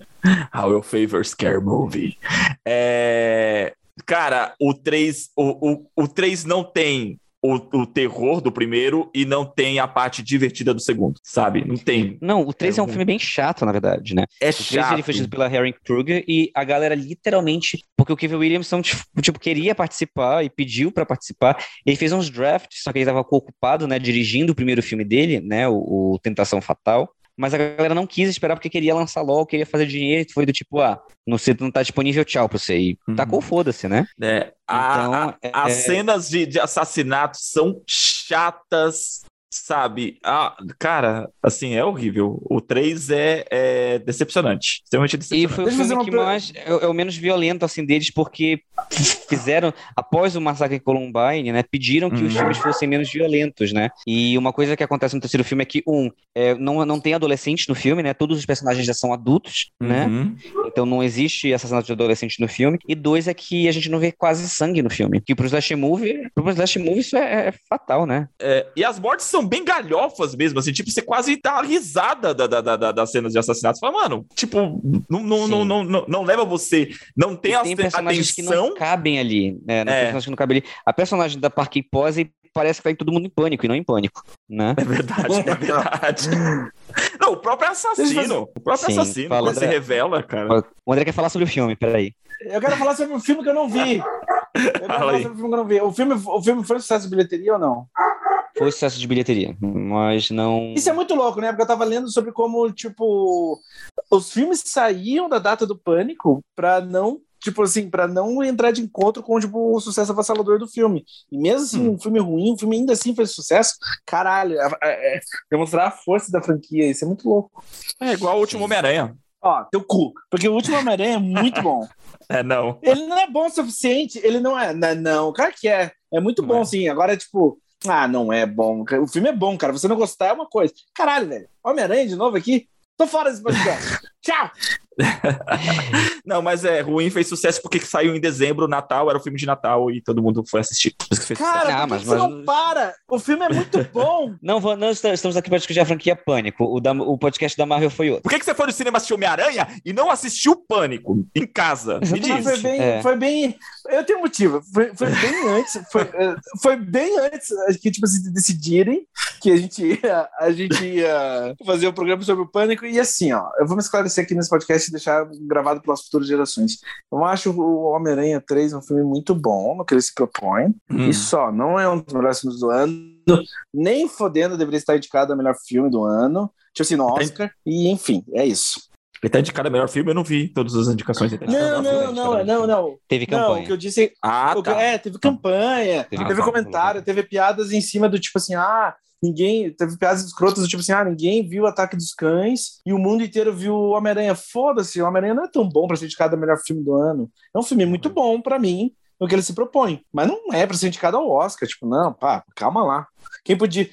How your favorite scare movie. É... Cara, o 3, o, o, o 3 não tem o, o, terror do primeiro e não tem a parte divertida do segundo, sabe? Não tem. Não, o 3 é, é um filme bem chato, na verdade, né? É o 3 chato. ele foi feito pela Harry Kruger e a galera literalmente, porque o Kevin Williamson tipo, tipo queria participar e pediu para participar, ele fez uns drafts, só que ele estava ocupado, né, dirigindo o primeiro filme dele, né, o, o Tentação Fatal mas a galera não quis esperar porque queria lançar logo, queria fazer dinheiro, foi do tipo, ah, não, sei, não tá disponível, tchau pra você. E uhum. tacou foda-se, né? É, então, a, a, é... as cenas de, de assassinato são chatas, sabe? Ah, cara, assim, é horrível. O 3 é, é decepcionante. Extremamente decepcionante. E foi o filme que mais, é, é, o menos violento, assim, deles, porque fizeram, após o massacre em Columbine, né, pediram que uhum. os filmes fossem menos violentos, né? E uma coisa que acontece no terceiro filme é que, um, é, não, não tem adolescente no filme, né? Todos os personagens já são adultos, né? uhum. né? Então não existe assassinato de adolescente no filme. E dois é que a gente não vê quase sangue no filme. Que pro Slash Movie, pro Slash Movie isso é, é fatal, né? É, e as mortes são bem galhofas mesmo, assim, tipo, você quase dá risada da, da, da, das cenas de assassinato. Você fala, mano, tipo, não, não, não, não, não, não, leva você, não tem, tem personagens atenção. que não cabem ali, né? Não é. personagens que não cabem ali. A personagem da Parker Pose parece que tá todo mundo em pânico e não em pânico, né? É verdade, é verdade. Não, o próprio assassino. O próprio Sim, assassino quando André... se revela, cara. O André quer falar sobre o filme, peraí. Eu quero falar sobre o filme que eu não vi. Eu quero falar sobre o filme que eu não vi. O filme, o filme foi um sucesso de bilheteria ou não? Foi sucesso de bilheteria, mas não. Isso é muito louco, né? Porque eu tava lendo sobre como, tipo, os filmes saíam da data do pânico pra não tipo assim, para não entrar de encontro com tipo, o sucesso avassalador do filme. E mesmo assim, hum. um filme ruim, o filme ainda assim fez sucesso, caralho, é, é, é, demonstrar a força da franquia, isso é muito louco. É igual o último Homem-Aranha. Ó, teu cu. Porque o último Homem-Aranha é muito bom. É, não. Ele não é bom o suficiente, ele não é. Não, não cara que é. É muito não bom, é. sim. Agora, tipo, ah, não é bom. O filme é bom, cara. Você não gostar é uma coisa. Caralho, velho. Homem-Aranha de novo aqui? Tô fora desse podcast. Tchau! não, mas é ruim, fez sucesso porque saiu em dezembro, Natal, era o filme de Natal e todo mundo foi assistir. Cara, ah, mas, você mas... não para? O filme é muito bom. não, não estamos aqui para discutir a franquia Pânico. O, da, o podcast da Marvel foi outro. Por que, que você foi no cinema assistir Homem-Aranha e não assistiu Pânico em casa? Me diz. Foi bem, é. foi bem. Eu tenho motivo. Foi, foi bem antes. Foi, é, foi bem antes que tipo, se decidirem que a gente ia, a gente ia fazer o um programa sobre o Pânico. E assim, ó, eu vou me esclarecer aqui nesse podcast e deixar gravado pelas futuras gerações. Eu acho o Homem-Aranha 3 um filme muito bom no que ele se propõe. Hum. E só, não é um dos melhores filmes do ano. Nem fodendo deveria estar indicado a melhor filme do ano. Tipo assim, no Oscar. E enfim, é isso. Ele tá indicado a melhor filme, eu não vi todas as indicações. Ele não, não, não, não, não. Teve campanha. Não, o que eu disse. Ah, tá. É, teve campanha, teve, teve comentário, teve piadas em cima do tipo assim, ah, ninguém. Teve piadas escrotas, tipo assim, ah, ninguém viu o Ataque dos Cães e o mundo inteiro viu o Homem-Aranha. Foda-se, o Homem-Aranha não é tão bom pra ser indicado o melhor filme do ano. É um filme muito bom pra mim, no que ele se propõe. Mas não é pra ser indicado ao Oscar. Tipo, não, pá, calma lá. Quem podia.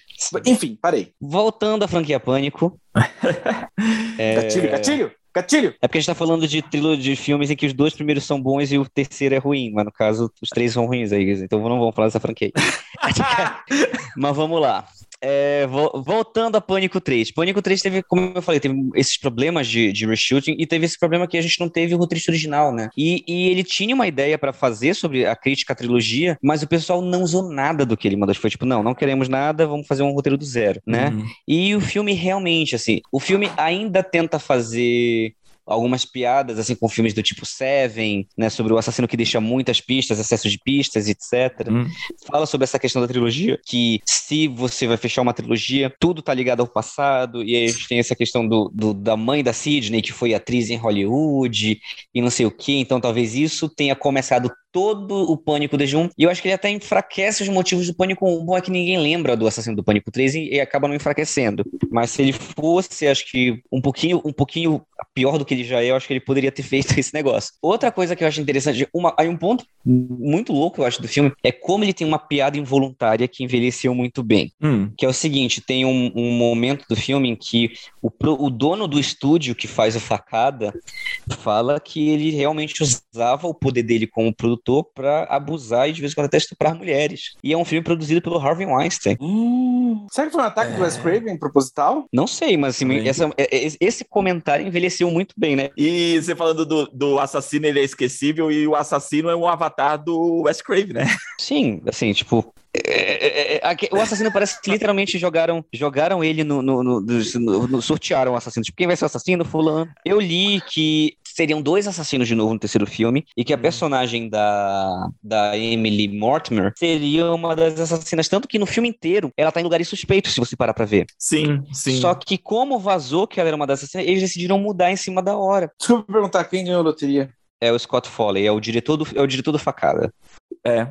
Enfim, parei. Voltando à franquia Pânico. é... Gatilho, gatilho! Gatilho! É porque a gente tá falando de trilogia de filmes em que os dois primeiros são bons e o terceiro é ruim, mas no caso os três são ruins aí, então não vamos falar dessa franquia. mas vamos lá. É, voltando a Pânico 3. Pânico 3 teve, como eu falei, teve esses problemas de, de reshooting e teve esse problema que a gente não teve o roteirista original, né? E, e ele tinha uma ideia para fazer sobre a crítica à trilogia, mas o pessoal não usou nada do que ele mandou. Foi tipo, não, não queremos nada, vamos fazer um roteiro do zero, né? Uhum. E o filme realmente, assim, o filme ainda tenta fazer algumas piadas, assim, com filmes do tipo Seven, né, sobre o assassino que deixa muitas pistas, excesso de pistas, etc. Hum. Fala sobre essa questão da trilogia, que se você vai fechar uma trilogia, tudo tá ligado ao passado, e aí a gente tem essa questão do, do da mãe da Sidney, que foi atriz em Hollywood, e não sei o que, então talvez isso tenha começado todo o Pânico desde um. E eu acho que ele até enfraquece os motivos do Pânico 1. Bom é que ninguém lembra do assassino do Pânico 3 e, e, acaba não enfraquecendo. Mas se ele fosse, acho que um pouquinho, um pouquinho pior do que ele já é, eu acho que ele poderia ter feito esse negócio. Outra coisa que eu acho interessante, uma, aí um ponto muito louco, eu acho, do filme, é como ele tem uma piada involuntária que envelheceu muito bem. Hum. Que é o seguinte: tem um, um momento do filme em que o, o dono do estúdio que faz o facada fala que ele realmente usava o poder dele como produtor produtor para abusar e de vez em quando até estuprar mulheres. E é um filme produzido pelo Harvey Weinstein. Hum, será que foi um ataque é... do Wes Craven proposital? Não sei, mas assim, essa, é, é, esse comentário envelheceu muito bem, né? E você falando do, do assassino, ele é esquecível e o assassino é um avatar do Wes Craven, né? Sim, assim, tipo, é, é, é, o assassino parece que literalmente jogaram, jogaram ele no, no, no, no, sortearam o assassino. Tipo, quem vai ser o assassino? Fulano. Eu li que seriam dois assassinos de novo no terceiro filme e que a uhum. personagem da, da Emily Mortimer seria uma das assassinas, tanto que no filme inteiro ela tá em lugares suspeitos, se você parar pra ver. Sim, sim. Só que como vazou que ela era uma das assassinas, eles decidiram mudar em cima da hora. Desculpa perguntar, quem ganhou a loteria? É o Scott Foley, é o diretor do, é o diretor do Facada. É,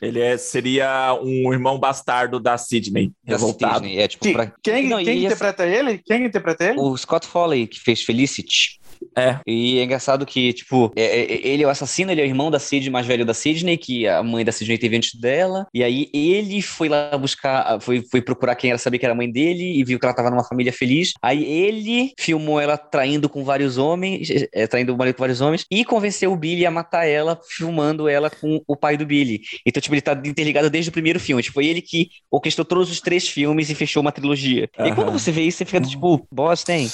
ele é, seria um irmão bastardo da Sidney, revoltado. Sidney, é, tipo, pra... Quem, Não, quem interpreta essa... ele? Quem interpreta ele? O Scott Foley, que fez Felicity. É. E é engraçado que, tipo, é, é, ele é o assassino, ele é o irmão da Sidney, mais velho da Sidney, que a mãe da Sidney teve antes dela. E aí ele foi lá buscar, foi, foi procurar quem era, saber que era a mãe dele e viu que ela tava numa família feliz. Aí ele filmou ela traindo com vários homens, é, traindo o marido com vários homens, e convenceu o Billy a matar ela, filmando ela com o pai do Billy. Então, tipo, ele tá interligado desde o primeiro filme. Tipo, foi ele que orquestrou todos os três filmes e fechou uma trilogia. Uhum. E quando você vê isso, você fica tipo, boss, tem.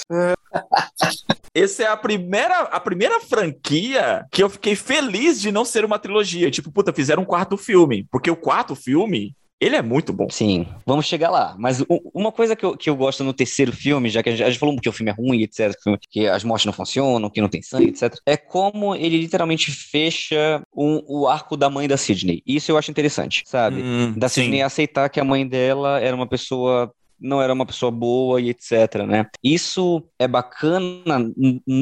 Essa é a primeira, a primeira franquia que eu fiquei feliz de não ser uma trilogia. Tipo, puta, fizeram um quarto filme. Porque o quarto filme, ele é muito bom. Sim, vamos chegar lá. Mas uma coisa que eu, que eu gosto no terceiro filme, já que a gente, a gente falou que o filme é ruim, etc., que as mortes não funcionam, que não tem sangue, etc., é como ele literalmente fecha um, o arco da mãe da Sidney. Isso eu acho interessante, sabe? Hum, da Sidney aceitar que a mãe dela era uma pessoa não era uma pessoa boa e etc, né? Isso é bacana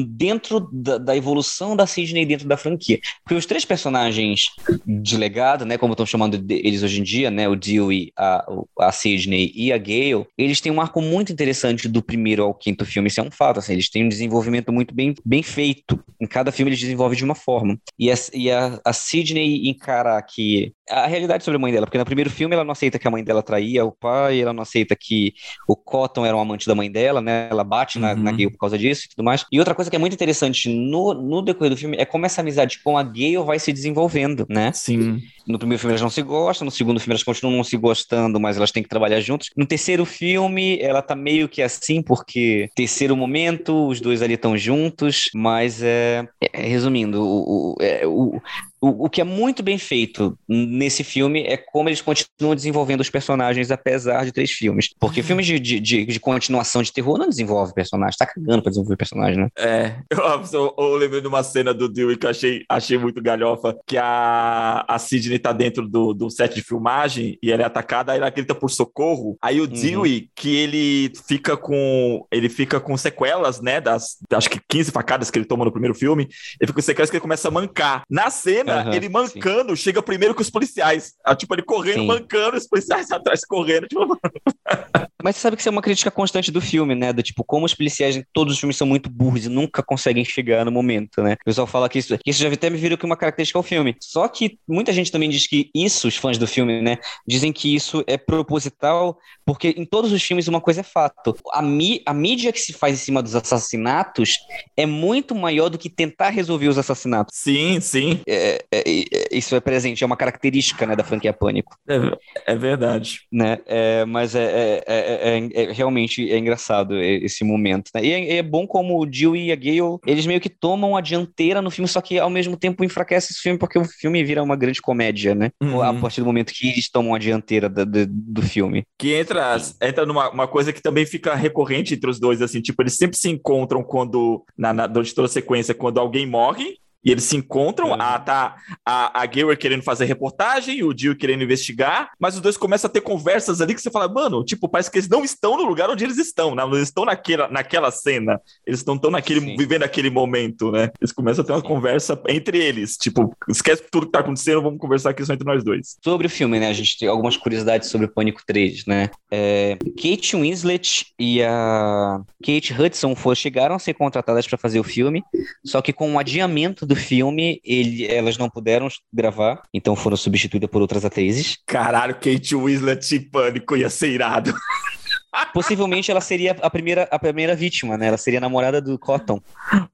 dentro da, da evolução da Sidney dentro da franquia. Porque os três personagens de legado, né, como estão chamando eles hoje em dia, né, o Dewey, a, a Sidney e a Gale, eles têm um arco muito interessante do primeiro ao quinto filme, isso é um fato, assim, eles têm um desenvolvimento muito bem, bem feito. Em cada filme eles desenvolvem de uma forma. E a, e a, a Sidney encara que a realidade sobre a mãe dela, porque no primeiro filme ela não aceita que a mãe dela traía o pai, ela não aceita que o Cotton era um amante da mãe dela, né? Ela bate na, uhum. na Gale por causa disso e tudo mais. E outra coisa que é muito interessante no, no decorrer do filme é como essa amizade com a Gale vai se desenvolvendo, né? Sim. No primeiro filme elas não se gostam, no segundo filme elas continuam não se gostando, mas elas têm que trabalhar juntos. No terceiro filme, ela tá meio que assim, porque terceiro momento, os dois ali estão juntos, mas é, é resumindo, o, o, é, o, o, o que é muito bem feito nesse filme é como eles continuam desenvolvendo os personagens apesar de três filmes. Porque uhum. filmes de, de, de, de, continuação de terror não desenvolve personagem, tá cagando pra desenvolver personagem, né? É, eu, eu, eu lembrei de uma cena do Dewey que eu achei, achei muito galhofa, que a, a Sidney tá dentro do, do set de filmagem e ela é atacada, aí ela grita por socorro, aí o uhum. Dewey, que ele fica com ele fica com sequelas, né, das, acho que 15 facadas que ele toma no primeiro filme, ele fica com sequelas que ele começa a mancar. Na cena, Aham, ele mancando, chega primeiro que os policiais. Ah, Tipo, ele correndo, Sim. mancando, os policiais atrás correndo. Tipo, Mas você sabe que isso é uma crítica constante do filme, né? Do tipo, como os policiais em todos os filmes são muito burros e nunca conseguem chegar no momento, né? O pessoal fala que isso, que isso já até me virou que uma característica ao filme. Só que muita gente também diz que isso, os fãs do filme, né? Dizem que isso é proposital, porque em todos os filmes uma coisa é fato. A, mi, a mídia que se faz em cima dos assassinatos é muito maior do que tentar resolver os assassinatos. sim, sim. É, é, é, isso é presente, é uma característica né, da franquia Pânico É, é verdade. né? É, mas é, é, é, é- é- realmente é engraçado esse momento, né? E é, é bom como o Jill e a Gale, eles meio que tomam a dianteira no filme, só que ao mesmo tempo enfraquece esse filme porque o filme vira uma grande comédia, né? Uhum. A partir do momento que eles tomam a dianteira da- da- do filme. Que entra, entra numa uma coisa que também fica recorrente entre os dois, assim, tipo, eles sempre se encontram quando, na, na, durante toda a sequência, quando alguém morre, e eles se encontram, Uhum. a, tá a, a Gamer querendo fazer reportagem, o Jill querendo investigar, mas os dois começam a ter conversas ali que você fala, mano, tipo, parece que eles não estão no lugar onde eles estão, né? Eles estão naquela, naquela cena, eles estão tão naquele, Sim. vivendo aquele momento, né? Eles começam a ter uma Sim. conversa entre eles, tipo, esquece tudo que tá acontecendo, vamos conversar aqui só entre nós dois. Sobre o filme, né? A gente tem algumas curiosidades sobre o Pânico 3, né? É, Kate Winslet e a Kate Hudson foram, chegaram a ser contratadas para fazer o filme, só que com o adiamento do filme, ele- elas não puderam gravar, então foram substituídas por outras atrizes. Caralho, Kate Winslet em pânico ia ser irado. Possivelmente ela seria a primeira, a primeira vítima, né? Ela seria a namorada do Cotton,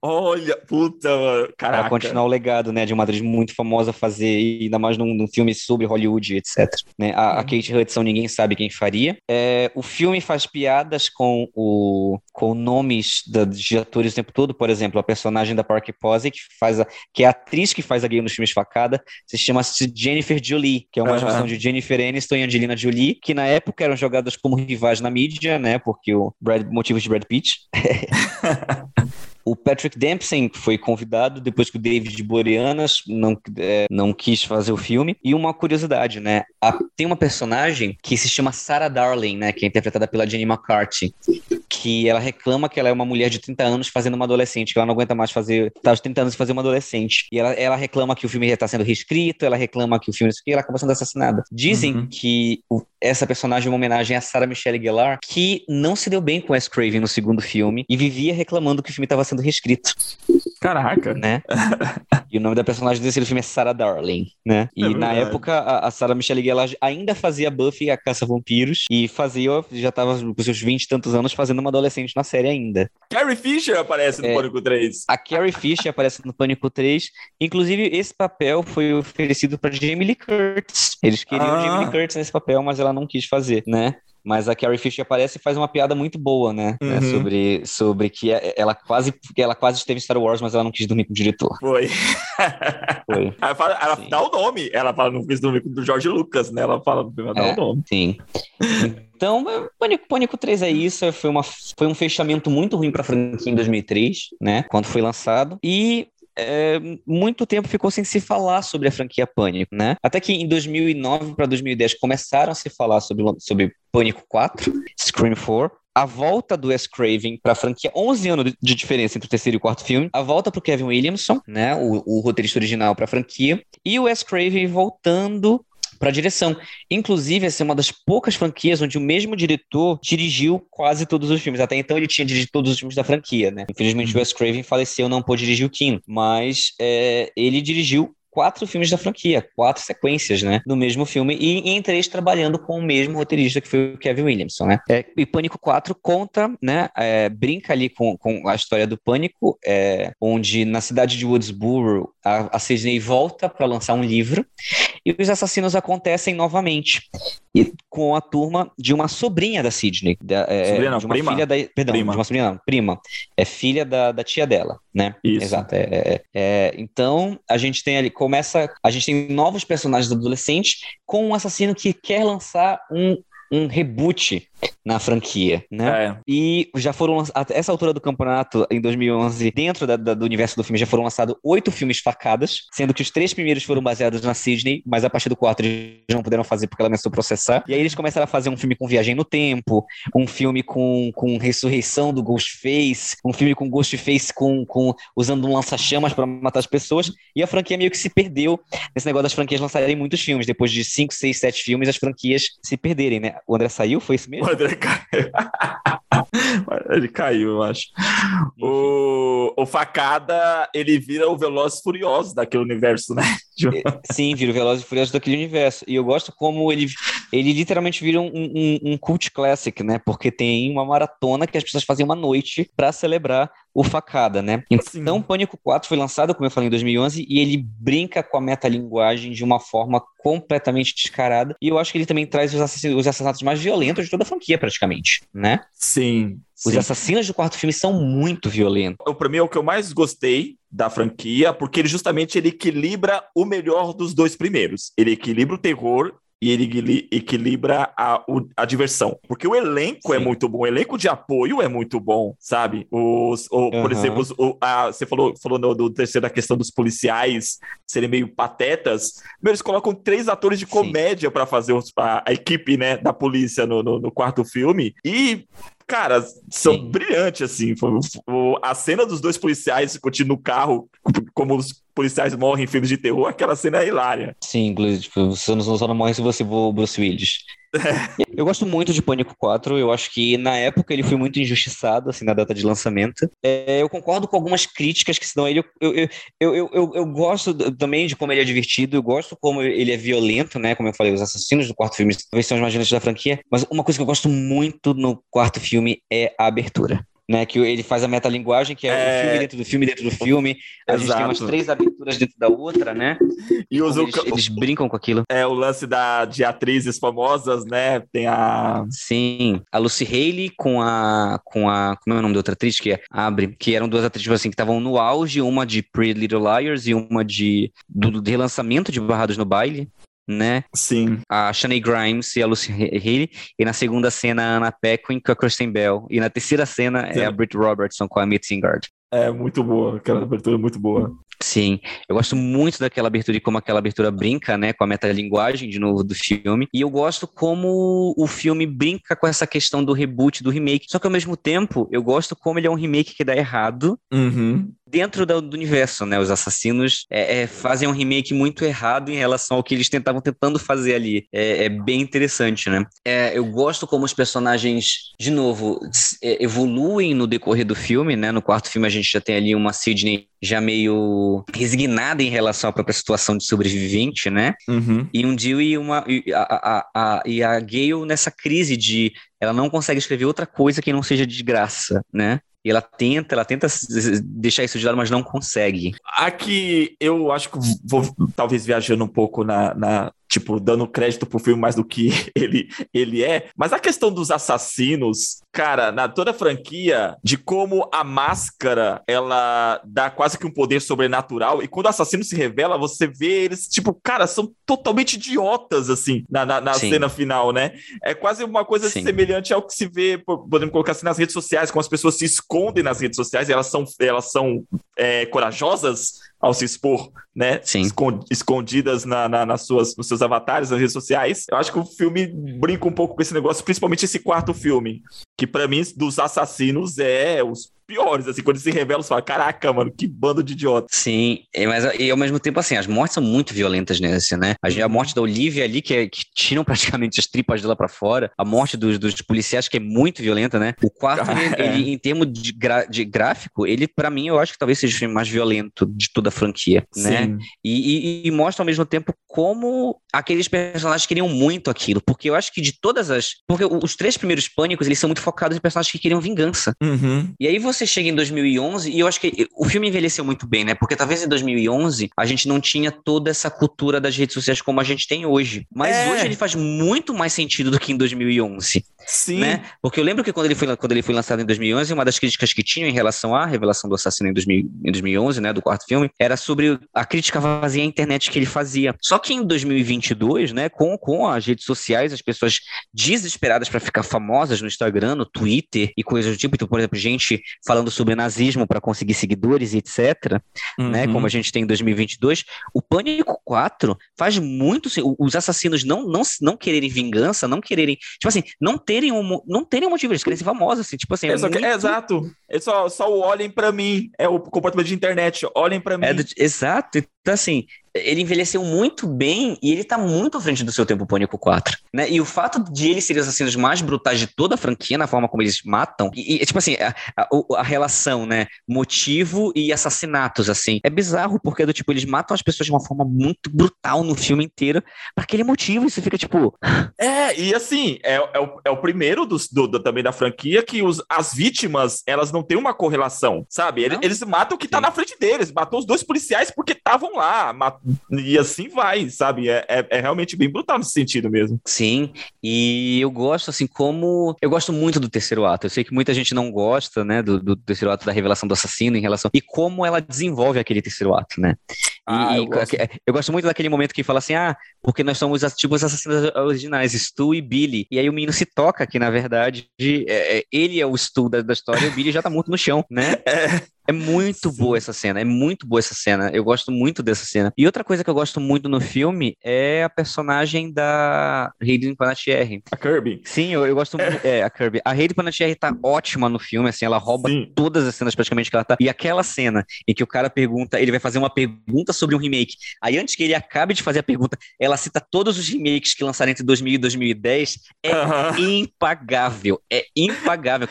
Olha, puta, mano. Caraca. continuar o legado, né? De uma atriz muito famosa fazer, e ainda mais num, num filme sobre Hollywood, etc. Né? A, a Kate Hudson ninguém sabe quem faria. É, o filme faz piadas com, o, com nomes da- de atores o tempo todo. Por exemplo, a personagem da Park Posey, que, faz a, que é a atriz que faz a gay nos filmes Facada, se chama Jennifer Jolie, que é uma junção de Jennifer Aniston e Angelina Jolie, que na época eram jogadas como rivais na mídia, né? Porque o Brad, motivos de Brad Pitt. O Patrick Dempsey foi convidado depois que o David Boreanas não, é, não quis fazer o filme. E uma curiosidade, né? A- tem uma personagem que se chama Sarah Darling, né? Que é interpretada pela Jenny McCarthy. Que ela reclama que ela é uma mulher de 30 anos fazendo uma adolescente, que ela não aguenta mais fazer. Tá aos 30 anos e fazer uma adolescente. E ela, ela reclama que o filme está sendo reescrito, ela reclama que o filme. E ela acaba sendo assassinada. Dizem Uhum. que o- essa personagem é uma homenagem a Sarah Michelle Gellar, que não se deu bem com Wes Craven no segundo filme e vivia reclamando que o filme estava sendo reescrito, Caraca. né? e o nome da personagem desse filme é Sarah Darling, né? E É na época a, a Sarah Michelle Gellar ainda fazia Buffy a Caça Vampiros e fazia, já estava com seus 20 e tantos anos fazendo uma adolescente na série ainda. Carrie Fisher aparece no É. Pânico 3. A Carrie Fisher aparece no Pânico 3. Inclusive, esse papel foi oferecido para Jamie Lee Curtis. Eles queriam Ah. Jamie Lee Curtis nesse papel, mas ela não quis fazer, né? Mas a Carrie Fisher aparece e faz uma piada muito boa, né? né? Uhum. Sobre, sobre que é- ela quase, ela quase esteve em Star Wars, mas ela não quis dormir com o diretor. Foi. Foi. Ela, fala- ela dá o nome. Ela fala, não fiz do, do George Lucas, né? Ela fala, ela dá É. o nome. Sim. Então, é, Pânico, Pânico 3 é isso. Foi, uma, foi um fechamento muito ruim para a franquia em 2003, né? Quando foi lançado. E é, muito tempo ficou sem se falar sobre a franquia Pânico, né? Até que em 2009 para 2010 começaram a se falar sobre, sobre Pânico 4, Scream 4. A volta do Wes Craven para a franquia, 11 anos de diferença entre o terceiro e o quarto filme. A volta para o Kevin Williamson, né, o, o roteirista original para a franquia. E o Wes Craven voltando para a direção. Inclusive, essa é uma das poucas franquias onde o mesmo diretor dirigiu quase todos os filmes. Até então ele tinha dirigido todos os filmes da franquia, né? Infelizmente o Wes Craven faleceu, não pôde dirigir o quinto, mas é, ele dirigiu quatro filmes da franquia, quatro sequências, né, no mesmo filme, e em três trabalhando com o mesmo roteirista que foi o Kevin Williamson, né. É, e Pânico 4 conta, né, é, brinca ali com, com a história do Pânico, é, onde na cidade de Woodsboro a, a Sidney volta para lançar um livro e os assassinos acontecem novamente. E com a turma de uma sobrinha da Sidney. Da, é, Sobrinha não, de uma prima. filha da. Perdão, Prima. de uma sobrinha não, prima. É filha da, da tia dela, né? Isso. Exato. é- é- é. então, a gente tem ali, começa. A gente tem novos personagens adolescentes com um assassino que quer lançar um, um reboot na franquia, né? É. E já foram a essa altura do campeonato, em 2011, dentro da- da- do universo do filme, já foram lançados oito filmes facadas, sendo que os três primeiros foram baseados na Sidney, mas a partir do quarto eles não puderam fazer porque ela começou a processar. E aí eles começaram a fazer um filme com viagem no tempo, um filme com, com ressurreição do Ghostface, um filme com Ghostface com, com usando um lança-chamas para matar as pessoas, e a franquia meio que se perdeu nesse negócio das franquias lançarem muitos filmes. Depois de cinco, seis, sete filmes, as franquias se perderem, né? O André saiu? Foi isso O? André caiu. Ele caiu, eu acho. O, o Facada, ele vira o Veloz Furioso daquele universo, né? Sim, vira o Velozes e Furiosos daquele universo. E eu gosto como ele, ele literalmente vira um, um, um cult classic, né? Porque tem uma maratona que as pessoas fazem uma noite para celebrar o Facada, né? Então, Pânico 4 foi lançado, como eu falei, em 2011, e ele brinca com a metalinguagem de uma forma completamente descarada. E eu acho que ele também traz os, assass- os assassinatos mais violentos de toda a franquia, praticamente, né? Sim. Os sim. assassinos do quarto filme são muito violentos. O- Pra mim é o que eu mais gostei da franquia, porque ele justamente ele equilibra o melhor dos dois primeiros. Ele equilibra o terror e ele equili- equilibra a, a diversão. Porque o elenco é Sim. muito bom, o elenco de apoio é muito bom, sabe? Os, o- Por Aham. exemplo, os- o- a- você falou, falou no, do terceiro da questão dos policiais serem meio patetas. Meu, eles colocam três atores de comédia para fazer os- a, a equipe né, da polícia no, no- no quarto filme. E Cara, são Sim. brilhantes, assim. A cena dos dois policiais discutindo no carro, como os policiais morrem em filmes de terror, aquela cena é hilária. Sim, inclusive, tipo, você não, só não morre se você for o Bruce Willis. Eu gosto muito de Pânico 4, eu acho que na época ele foi muito injustiçado, assim, na data de lançamento. É, eu concordo com algumas críticas que se dão ele. Eu, eu, eu, eu, eu, gosto também de como ele é divertido, eu gosto como ele é violento, né? Como eu falei, os assassinos do quarto filme talvez são os mais violentos da franquia. Mas uma coisa que eu gosto muito no quarto filme é a abertura. Né, que ele faz a metalinguagem, que é, É. o filme dentro do filme dentro do filme. A gente tem umas Exato. três aberturas dentro da outra, né? E os, Eles, eles brincam com aquilo. é o lance da, de atrizes famosas, né? Tem a. Sim, a Lucy Haley com a com a como é o nome da outra atriz que é abre, que eram duas atrizes assim que estavam no auge, uma de Pretty Little Liars e uma de do, do relançamento de Barrados no Baile, né? Sim. A Shanae Grimes e a Lucy Haley, e na segunda cena a Anna Paquin com a Kristen Bell, e na terceira cena Sim. é a Britt Robertson com a Mitzi Singard. É muito boa. Aquela abertura é muito boa. Sim, eu gosto muito daquela abertura e como aquela abertura brinca, né, com a metalinguagem de novo do filme. E eu gosto como o filme brinca com essa questão do reboot, do remake. Só que ao mesmo tempo, eu gosto como ele é um remake que dá errado Uhum. Dentro do, do universo, né? Os assassinos é, é, fazem um remake muito errado em relação ao que eles estavam tentando fazer ali. É, é bem interessante, né? É, eu gosto como os personagens, de novo, é, evoluem no decorrer do filme, né? No quarto filme a gente já tem ali uma Sidney já meio resignada em relação à própria situação de sobrevivente, né? Uhum. E um Jill e uma e a, a, a, e a Gale nessa crise de ela não consegue escrever outra coisa que não seja desgraça, né? E ela tenta, ela tenta deixar isso de lado, mas não consegue. Aqui eu acho que vou talvez viajando um pouco na, na- tipo, dando crédito pro filme mais do que ele, ele é. Mas a questão dos assassinos, cara, na toda a franquia, de como a máscara ela dá quase que um poder sobrenatural. E quando o assassino se revela, você vê eles, tipo, cara, são totalmente idiotas, assim, na, na, na cena final, né? É quase uma coisa Sim. semelhante ao que se vê, po- podemos colocar assim, nas redes sociais, como as pessoas se escondem nas redes sociais, e elas são, elas são é, corajosas ao se expor, né? Sim. Escon- Escondidas na, na- nas suas, nos seus avatares, nas redes sociais. Eu acho que o filme brinca um pouco com esse negócio, principalmente esse quarto filme, que pra mim, dos assassinos, é os piores, assim, quando eles se revelam, você fala, caraca, mano, que bando de idiota. Sim, e, mas e ao mesmo tempo, assim, as mortes são muito violentas nesse, né? A, a morte da Olivia ali, que, é- que tiram praticamente as tripas dela pra fora, a morte dos, dos policiais, que é muito violenta, né? O quarto, ele, É. ele, em termos de, gra- de gráfico, ele, pra mim, eu acho que talvez seja o filme mais violento de toda a franquia, né? Sim. E, e- e mostra ao mesmo tempo como aqueles personagens queriam muito aquilo, porque eu acho que de todas as. Porque os três primeiros pânicos, eles são muito focados em personagens que queriam vingança. Uhum. E aí você chega em 2011 e eu acho que o filme envelheceu muito bem, né? Porque talvez em 2011 a gente não tinha toda essa cultura das redes sociais como a gente tem hoje. Mas É. hoje ele faz muito mais sentido do que em 2011. Sim. Né? Porque eu lembro que quando ele, foi, quando ele foi lançado em 2011, uma das críticas que tinham em relação à revelação do assassino em, 2000, em 2011, né, do quarto filme, era sobre a crítica vazia à internet que ele fazia. Só que em 2022, né, com, com as redes sociais, as pessoas desesperadas para ficar famosas no Instagram, no Twitter e coisas do tipo, então, por exemplo, gente falando sobre nazismo para conseguir seguidores e etc, né, uhum. né, como a gente tem em 2022, o Pânico 4 faz muito os assassinos não, não, não quererem vingança, não quererem, tipo assim, não terem um, não terem um motivo, eles querem ser famosos, assim, tipo assim. É, é, muito... é exato. É só, só olhem para mim. É o comportamento de internet. Olhem para é mim. É do... Exato. Então, assim, ele envelheceu muito bem e ele tá muito à frente do seu tempo Pânico 4, né? E o fato de ele ser os assassinos mais brutais de toda a franquia, na forma como eles matam, e, e tipo assim, a, a, a, relação, né? Motivo e assassinatos, assim, é bizarro, porque do tipo, eles matam as pessoas de uma forma muito brutal no filme inteiro, para aquele motivo, você fica tipo. É, e assim, é, é, o, é o primeiro dos, do, do, também da franquia que os, as vítimas, elas não têm uma correlação, sabe? Eles, eles matam o que tá Sim. na frente deles, matou os dois policiais porque estavam lá, e assim vai, sabe? É, é, é, realmente bem brutal nesse sentido mesmo. Sim, e eu gosto, assim, como. Eu gosto muito do terceiro ato. Eu sei que muita gente não gosta, né, do, do terceiro ato da revelação do assassino em relação. E como ela desenvolve aquele terceiro ato, né? Ah, e, eu, gosto. eu, gosto. muito daquele momento que fala assim: ah, porque nós somos tipo os assassinos originais, Stu e Billy. E aí o menino se toca que, na verdade, é, é, ele é o Stu da, da história e o Billy já tá morto no chão, né? É. É muito Sim. boa essa cena, é muito boa essa cena. Eu gosto muito dessa cena. E outra coisa que eu gosto muito no filme é a personagem da Hayden Panettiere. A Kirby. Sim, eu, eu gosto muito. É, a Kirby. A Hayden Panettiere tá ótima no filme, assim, ela rouba Sim. todas as cenas praticamente que ela tá. E aquela cena em que o cara pergunta, ele vai fazer uma pergunta sobre um remake. Aí antes que ele acabe de fazer a pergunta, ela cita todos os remakes que lançaram entre 2000 e 2010. É uh -huh. impagável. É impagável.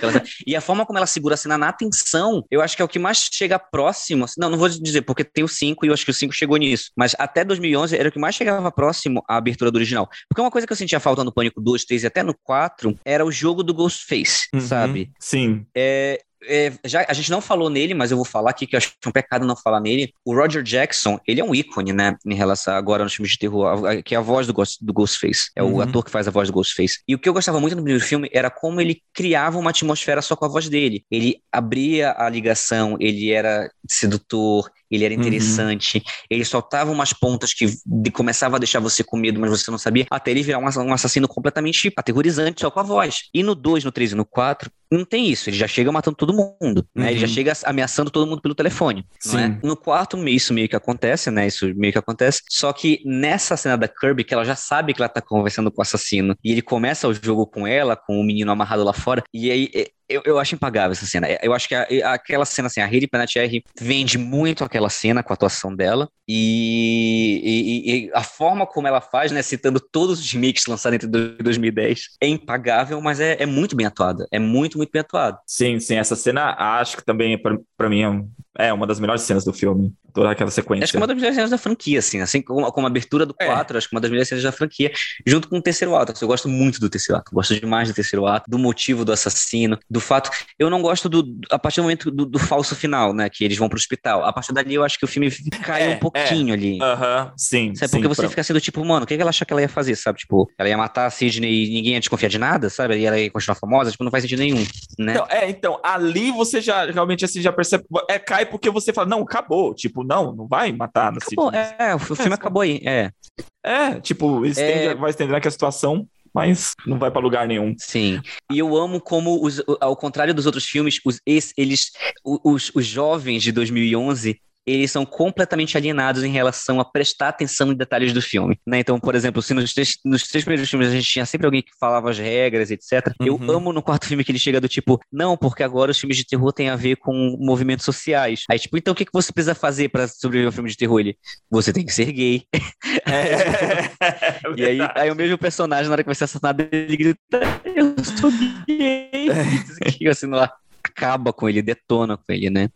E a forma como ela segura a cena na atenção, eu acho que é o que mais chega próximo, assim, não, não vou dizer, porque tem o 5 e eu acho que o 5 chegou nisso, mas até 2011 era o que mais chegava próximo à abertura do original. Porque uma coisa que eu sentia falta no Pânico 2, 3 e até no 4 era o jogo do Ghostface, uhum, sabe? Sim. É, é, já, a gente não falou nele, mas eu vou falar aqui que eu acho um pecado não falar nele. O Roger Jackson, ele é um ícone, né, em relação agora nos filmes de terror, a, que é a voz do, Ghost, do Ghostface. É uhum. o ator que faz a voz do Ghostface. E o que eu gostava muito no primeiro filme era como ele criava uma atmosfera só com a voz dele. Ele abria a ligação, ele era sedutor, ele era uhum. interessante, uhum. ele soltava umas pontas que começava a deixar você com medo, mas você não sabia, até ele virar um assassino completamente aterrorizante só com a voz. E no 2, no 3 e no 4, não tem isso, ele já chega matando todo mundo, né? Uhum. Ele já uhum. chega ameaçando todo mundo pelo telefone, Sim. É? No quarto, isso meio que acontece, né? Isso meio que acontece. Só que nessa cena da Kirby, que ela já sabe que ela tá conversando com o assassino, e ele começa o jogo com ela, com o menino amarrado lá fora, e aí eu, eu acho impagável essa cena. Eu acho que a, aquela cena, assim, a Hayley Panettiere vende muito aquela cena com a atuação dela e, e, e, a forma como ela faz, né, citando todos os remakes lançados entre 2010, é impagável, mas é, é muito bem atuada. É muito, muito bem atuada. Sim, sim. Essa cena, acho que também, para mim, é, é uma das melhores cenas do filme toda aquela sequência. Acho que é uma das melhores cenas da franquia, assim, assim como, como a abertura do 4, é. acho que é uma das melhores cenas da franquia, junto com o terceiro ato. Eu gosto muito do terceiro ato, gosto demais do terceiro ato, do motivo do assassino, do fato. Eu não gosto do. A partir do momento do, do falso final, né? Que eles vão pro hospital. A partir dali eu acho que o filme cai é, um pouquinho é. ali. Aham, uh -huh, sim. Sabe? Porque sim, você pra... fica sendo tipo, mano, o que ela achou que ela ia fazer, sabe? Tipo, ela ia matar a Sidney e ninguém ia desconfiar de nada, sabe? E ela ia continuar famosa, tipo, não faz sentido nenhum, né? Então, é, então, ali você já realmente assim já percebe. É, cai porque você fala, não, acabou. Tipo, não, não vai matar acabou, É, o filme é, acabou aí, é. É, tipo, é... vai estender aquela situação mas não vai para lugar nenhum. Sim. E eu amo como, os, ao contrário dos outros filmes, os, eles, os, os jovens de 2011 eles são completamente alienados em relação a prestar atenção em detalhes do filme, né? Então, por exemplo, se nos três, nos três primeiros filmes a gente tinha sempre alguém que falava as regras, etc. Uhum. Eu amo no quarto filme que ele chega do tipo, não, porque agora os filmes de terror têm a ver com movimentos sociais. Aí, tipo, então o que, que você precisa fazer para sobreviver a um filme de terror? Ele, você tem que ser gay. É, e aí, aí o mesmo personagem, na hora que vai ser assassinado, ele grita, eu sou gay. É. assim, ar acaba com ele, detona com ele, né?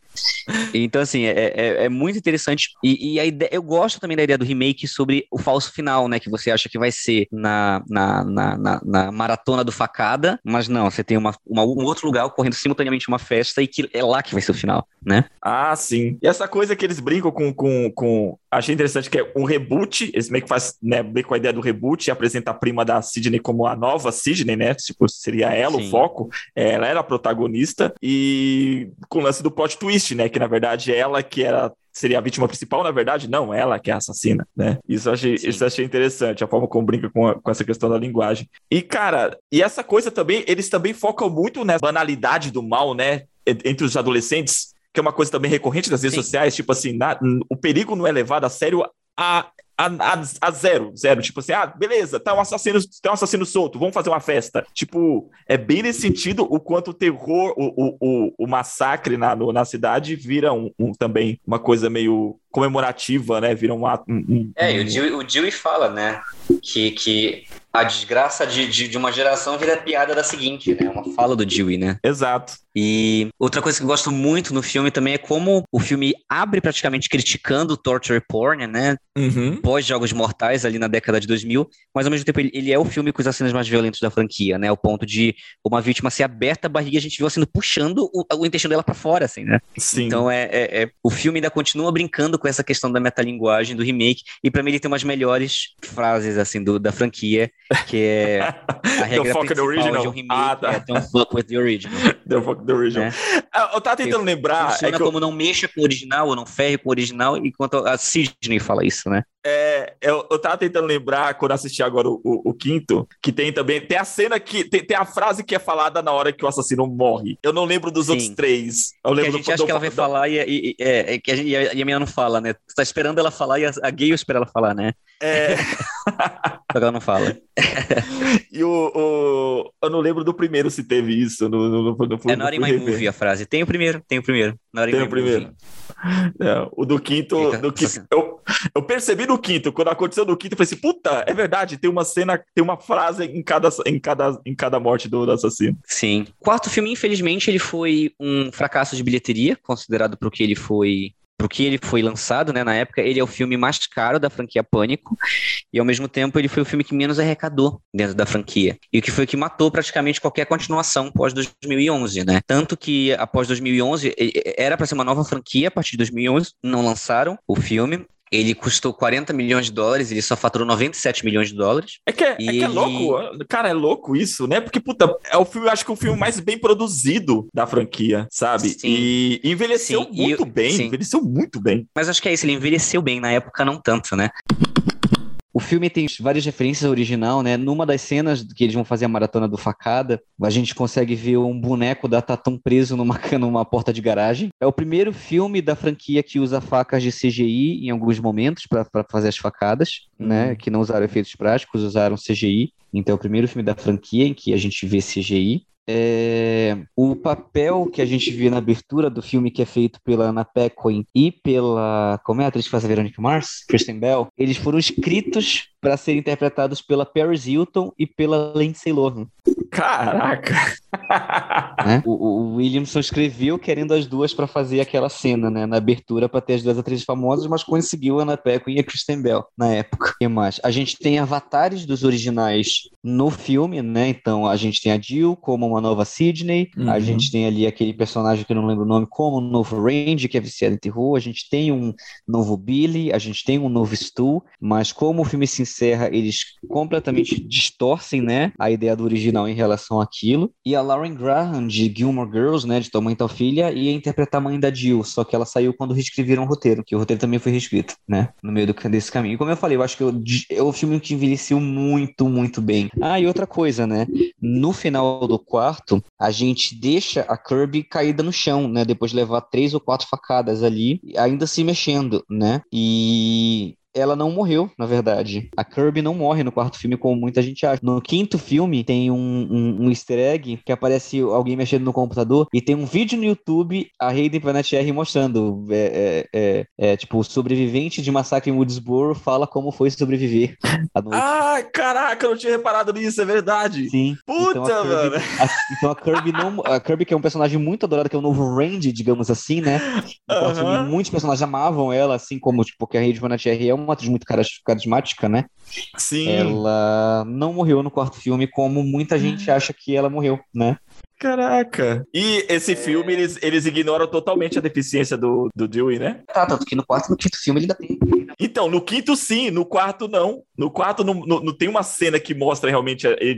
Então, assim, é, é, é muito interessante. E, e, a ideia, eu gosto também da ideia do remake sobre o falso final, né? Que você acha que vai ser na, na, na, na, na maratona do facada, mas não, você tem uma, uma, um outro lugar ocorrendo simultaneamente uma festa e que é lá que vai ser o final. né? Ah, sim. E essa coisa que eles brincam com, com, com achei interessante que é um reboot, eles meio que faz, né, bem com a ideia do reboot e apresenta a prima da Sidney como a nova Sidney, né? Tipo, seria ela Sim. o foco. Ela era a protagonista e com o lance do plot twist, né? Que na verdade ela que era seria a vítima principal, na verdade, não, ela que é a assassina, né? Isso eu achei, isso eu achei interessante, a forma como brinca com, a, com essa questão da linguagem. E, cara, e essa coisa também, eles também focam muito nessa banalidade do mal, né? Entre os adolescentes, que é uma coisa também recorrente das redes Sim. sociais, tipo assim, na, o perigo não é levado a sério a, a, a, a, zero, zero. Tipo assim, ah, beleza, tá um assassino, tá um assassino solto, vamos fazer uma festa. Tipo, é bem nesse sentido o quanto o terror, o, o, o, massacre na, no, na cidade vira um, um, também uma coisa meio comemorativa, né? Vira um ato. Um, um, é, e o Dewey, o Dewey fala, né? Que, que a desgraça de, de, de, uma geração vira piada da seguinte, né? Uma fala do Dewey, né? Exato. E outra coisa que eu gosto muito no filme também é como o filme abre praticamente criticando o torture porn, né? Uhum. Pós-Jogos Mortais, ali na década de 2000, mas ao mesmo tempo ele, ele, é o filme com as cenas mais violentas da franquia, né? O ponto de uma vítima ser aberta a barriga, a gente viu assim, puxando o, o intestino dela para fora, assim, né? Sim. Então é, é, é, o filme ainda continua brincando com essa questão da metalinguagem, do remake, e para mim ele tem umas melhores frases, assim, do, da franquia, que é a regra principal de um remake, ah, tá. é don't fuck with the original. don't fuck the original. É. Eu tava tentando lembrar... Funciona é como eu... não mexa com o original, ou não ferre com o original, enquanto a Sidney fala isso, né? É, eu, eu tava tentando lembrar, quando assisti agora o, o, o, quinto, que tem também. Tem a cena que. Tem, tem, a frase que é falada na hora que o assassino morre. Eu não lembro dos Sim. outros três. Eu lembro que a gente do, acha do, que ela vai do, falar e, e, é, é, que a, gente, e a, e a menina não fala, né? Você tá esperando ela falar e a, a gay espera ela falar, né? É. Só que ela não fala. e o, o, Eu não lembro do primeiro se teve isso. No, no, no, no é Not in My Movie a frase. Tem o primeiro, tem o primeiro. Not tem o primeiro. É, o do quinto. Do quinto eu, eu percebi no quinto, quando aconteceu no quinto, eu falei assim: puta, é verdade, tem uma cena, tem uma frase em cada, em cada, em cada morte do, do assassino. Sim. Quarto filme, infelizmente, ele foi um fracasso de bilheteria, considerado pro que ele foi pro que ele foi lançado, né, na época, ele é o filme mais caro da franquia Pânico e ao mesmo tempo ele foi o filme que menos arrecadou dentro da franquia e o que foi que matou praticamente qualquer continuação pós 2011, né? Tanto que após 2011 era para ser uma nova franquia a partir de 2011, não lançaram o filme ele custou 40 milhões de dólares, ele só faturou 97 milhões de dólares. É que é, é, que é louco, cara, é louco isso, né? Porque, puta, é o filme, acho que é o filme mais bem produzido da franquia, sabe? Sim. E envelheceu sim. muito e... bem, sim. envelheceu muito bem. Mas acho que é isso, ele envelheceu bem, na época não tanto, né? O filme tem várias referências ao original, né? Numa das cenas que eles vão fazer a maratona do Facada, a gente consegue ver um boneco da Tatum preso numa, numa porta de garagem. É o primeiro filme da franquia que usa facas de CGI em alguns momentos para fazer as facadas, uhum. né? Que não usaram efeitos práticos, usaram CGI. Então é o primeiro filme da franquia em que a gente vê CGI. É, o papel que a gente vê na abertura do filme, que é feito pela Anna Paquin e pela. Como é a atriz que faz a Verônica Mars? Kristen Bell. Eles foram escritos para serem interpretados pela Paris Hilton e pela Lindsay Lohan. Caraca! Né? O, o, Williamson escreveu querendo as duas para fazer aquela cena, né? Na abertura, para ter as duas atrizes famosas, mas conseguiu a Anna Paquin e a Kristen Bell na época. E mais? A gente tem avatares dos originais no filme, né? Então a gente tem a Jill como uma nova Sidney, uhum. a gente tem ali aquele personagem que eu não lembro o nome, como um novo Range, que é viciado em terror, a gente tem um novo Billy, a gente tem um novo Stu, mas como o filme se encerra, eles completamente distorcem, né? A ideia do original em relação àquilo. E a Lauren Graham, de Gilmore Girls, né, de Tua Mãe Tal Filha, ia interpretar a mãe da Jill, só que ela saiu quando reescreveram o roteiro, que o roteiro também foi reescrito, né, no meio do, desse caminho. E como eu falei, eu acho que eu, é o filme que envelheceu muito, muito bem. Ah, e outra coisa, né, no final do quarto, a gente deixa a Kirby caída no chão, né, depois de levar três ou quatro facadas ali, ainda se mexendo, né, e ela não morreu, na verdade. A Kirby não morre no quarto filme, como muita gente acha. No quinto filme, tem um, um, um easter egg que aparece alguém mexendo no computador e tem um vídeo no YouTube, a Hayden Panettiere mostrando, é, é, é, é, tipo, o sobrevivente de massacre em Woodsboro fala como foi sobreviver à noite. Ah, caraca, eu não tinha reparado nisso, é verdade. Sim. Puta, então Kirby, mano. A, então a Kirby não... A Kirby, que é um personagem muito adorado, que é o novo Randy, digamos assim, né? Uh -huh. muitos personagens amavam ela, assim como, tipo, porque a Hayden Panettiere é uma atriz muito carismática, né? Sim. Ela não morreu no quarto filme, como muita gente acha que ela morreu, né? Caraca. E esse filme, eles, eles ignoram totalmente a deficiência do, do Dewey, né? Tá, tanto que no quarto e no quinto filme ele ainda tem. Então, no quinto sim, no quarto não. No quarto não, não, não tem uma cena que mostra realmente a, a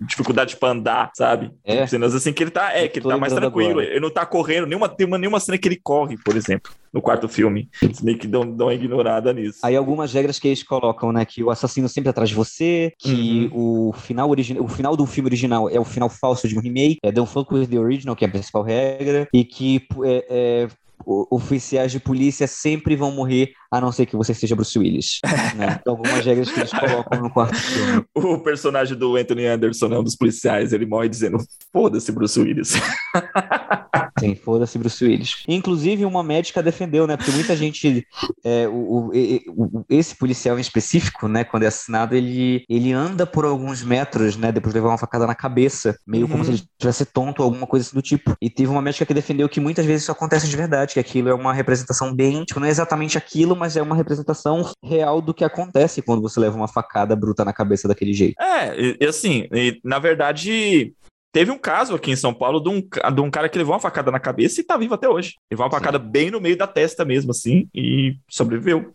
dificuldade pra andar, sabe? É. Cenas assim que ele tá, é, que ele tá mais tranquilo. Agora. Ele não tá correndo, nenhuma, tem uma, nenhuma cena que ele corre, por exemplo, no quarto filme. Eles meio que dão, dão uma ignorada nisso. Aí algumas regras que eles colocam, né? Que o assassino sempre atrás de você, que uhum. o final original, o final do filme original é o final falso de um remake, é Don't Fuck With The Original, que é a principal regra, e que é, é oficiais de polícia sempre vão morrer, a não ser que você seja Bruce Willis. Né? Então, algumas regras que eles colocam no quarto filme. O personagem do Anthony Anderson é um dos policiais, ele morre dizendo: foda-se, Bruce Willis. Sim, foda-se Bruce Willis. Inclusive, uma médica defendeu, né? Porque muita gente. É, o, o, o, esse policial em específico, né, quando é assassinado, ele, ele anda por alguns metros, né? Depois de levar uma facada na cabeça, meio uhum. como se ele tivesse tonto ou alguma coisa assim do tipo. E teve uma médica que defendeu que muitas vezes isso acontece de verdade, que aquilo é uma representação bem. Tipo, não é exatamente aquilo, mas é uma representação real do que acontece quando você leva uma facada bruta na cabeça daquele jeito. É, e assim, e, na verdade, Teve um caso aqui em São Paulo de um, de um cara que levou uma facada na cabeça e tá vivo até hoje. Levou uma Sim. facada bem no meio da testa mesmo, assim, e sobreviveu.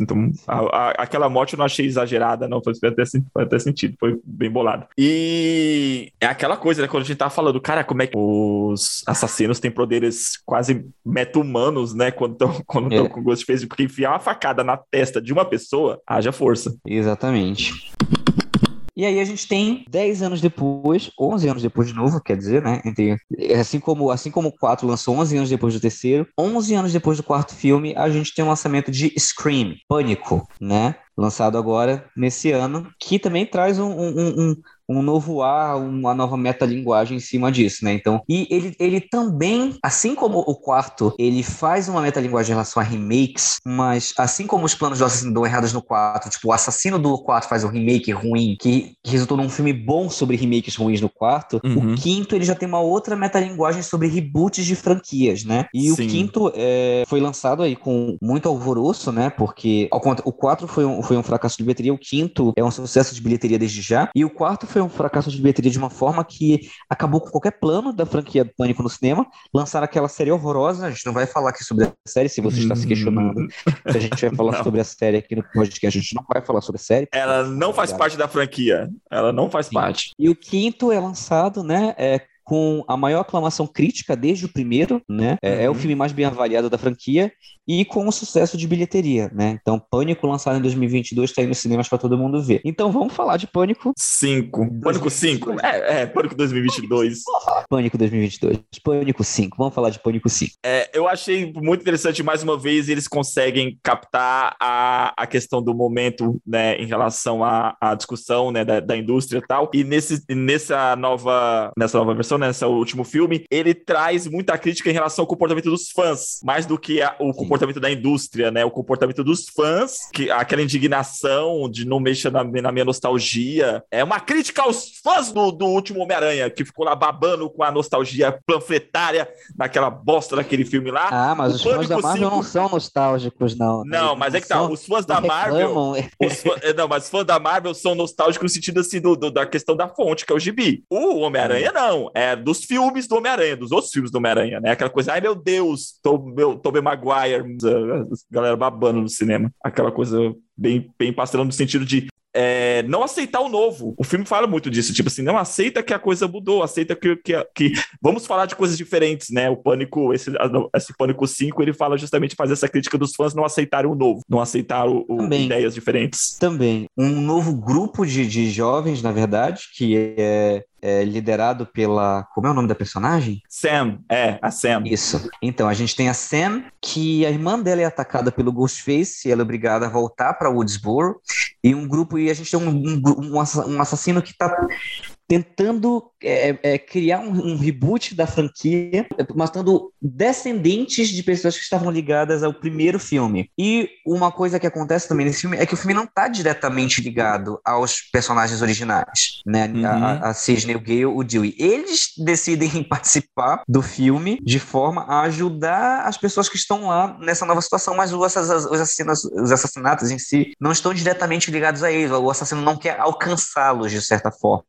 Então, a, a, aquela morte eu não achei exagerada, não. Foi até, foi até sentido, foi bem bolado. E é aquela coisa, né? Quando a gente tava falando, cara, como é que os assassinos têm poderes quase meta-humanos, né? Quando estão quando é. com Ghostface, porque enfiar uma facada na testa de uma pessoa, haja força. Exatamente. E aí a gente tem 10 anos depois, 11 anos depois de novo, quer dizer, né? Entre, assim, como, assim como o 4 lançou 11 anos depois do terceiro, 11 anos depois do quarto filme, a gente tem o lançamento de Scream, Pânico, né? Lançado agora, nesse ano, que também traz um, um, um um novo ar, uma nova metalinguagem em cima disso, né? Então, e ele, ele também, assim como o quarto, ele faz uma metalinguagem em relação a remakes, mas assim como os planos do assassino dão errados no 4, tipo, o assassino do 4 faz um remake ruim, que, que resultou num filme bom sobre remakes ruins no quarto, uhum. o quinto ele já tem uma outra metalinguagem sobre reboots de franquias, né? E Sim. o quinto é, foi lançado aí com muito alvoroço, né? Porque ao o 4 foi um, foi um fracasso de bilheteria, o quinto é um sucesso de bilheteria desde já, e o quarto foi um fracasso de bilheteria de uma forma que acabou com qualquer plano da franquia do Pânico no cinema. Lançaram aquela série horrorosa. A gente não vai falar aqui sobre a série, se você está se questionando se a gente vai falar sobre a série aqui no podcast. A gente não vai falar sobre a série. Ela não faz parte da franquia. Ela não faz Sim. parte. E o quinto é lançado, né? É, com a maior aclamação crítica desde o primeiro, né? É, uhum. é, o uhum. filme mais bem avaliado da franquia e com o sucesso de bilheteria, né? Então, Pânico, lançado em 2022, está aí nos cinemas para todo mundo ver. Então, vamos falar de Pânico. 5. Pânico 5. É, é, Pânico 2022. Pânico 2022. Pânico 5. Vamos falar de Pânico 5. É, eu achei muito interessante, mais uma vez, eles conseguem captar a, a questão do momento, né, em relação à, à discussão, né, da, da indústria e tal. E nesse, nessa nova, nessa nova versão, nesse último filme, ele traz muita crítica em relação ao comportamento dos fãs, mais do que a, o comportamento comportamento da indústria, né? O comportamento dos fãs, que aquela indignação de não mexer na, na minha nostalgia. É uma crítica aos fãs do, do último Homem-Aranha, que ficou lá babando com a nostalgia panfletária naquela bosta daquele filme lá. Ah, mas o os fãs da Marvel 5... não são nostálgicos, não. Né? Não, mas é que tá. Os fãs da Marvel. Fã... Não, mas os fãs da Marvel são nostálgicos no sentido assim do, do da questão da fonte, que é o gibi. O Homem-Aranha, não. É dos filmes do Homem-Aranha, dos outros filmes do Homem-Aranha, né? Aquela coisa, ai meu Deus, Tobey Maguire, galera babando no cinema. Aquela coisa bem, bem pastelão no sentido de é, não aceitar o novo. O filme fala muito disso, tipo assim, não aceita que a coisa mudou, aceita que, que, que vamos falar de coisas diferentes, né? O Pânico, esse, esse Pânico 5, ele fala justamente fazer essa crítica dos fãs não aceitarem o novo, não aceitar o, o ideias diferentes. Também. Um novo grupo de, de jovens, na verdade, que é é, liderado pela. Como é o nome da personagem? Sam, é, a Sam. Isso. Então, a gente tem a Sam, que a irmã dela é atacada pelo Ghostface e ela é obrigada a voltar para Woodsboro. E um grupo, e a gente tem um, um, um assassino que está tentando é, é, criar um, um, reboot da franquia, mostrando descendentes de pessoas que estavam ligadas ao primeiro filme. E uma coisa que acontece também nesse filme é que o filme não está diretamente ligado aos personagens originais, né? Uhum. A, a Sidney, o Gale, o Dewey. Eles decidem participar do filme de forma a ajudar as pessoas que estão lá nessa nova situação, mas os, assassinos, os assassinatos em si não estão diretamente ligados a eles. O assassino não quer alcançá-los de certa forma.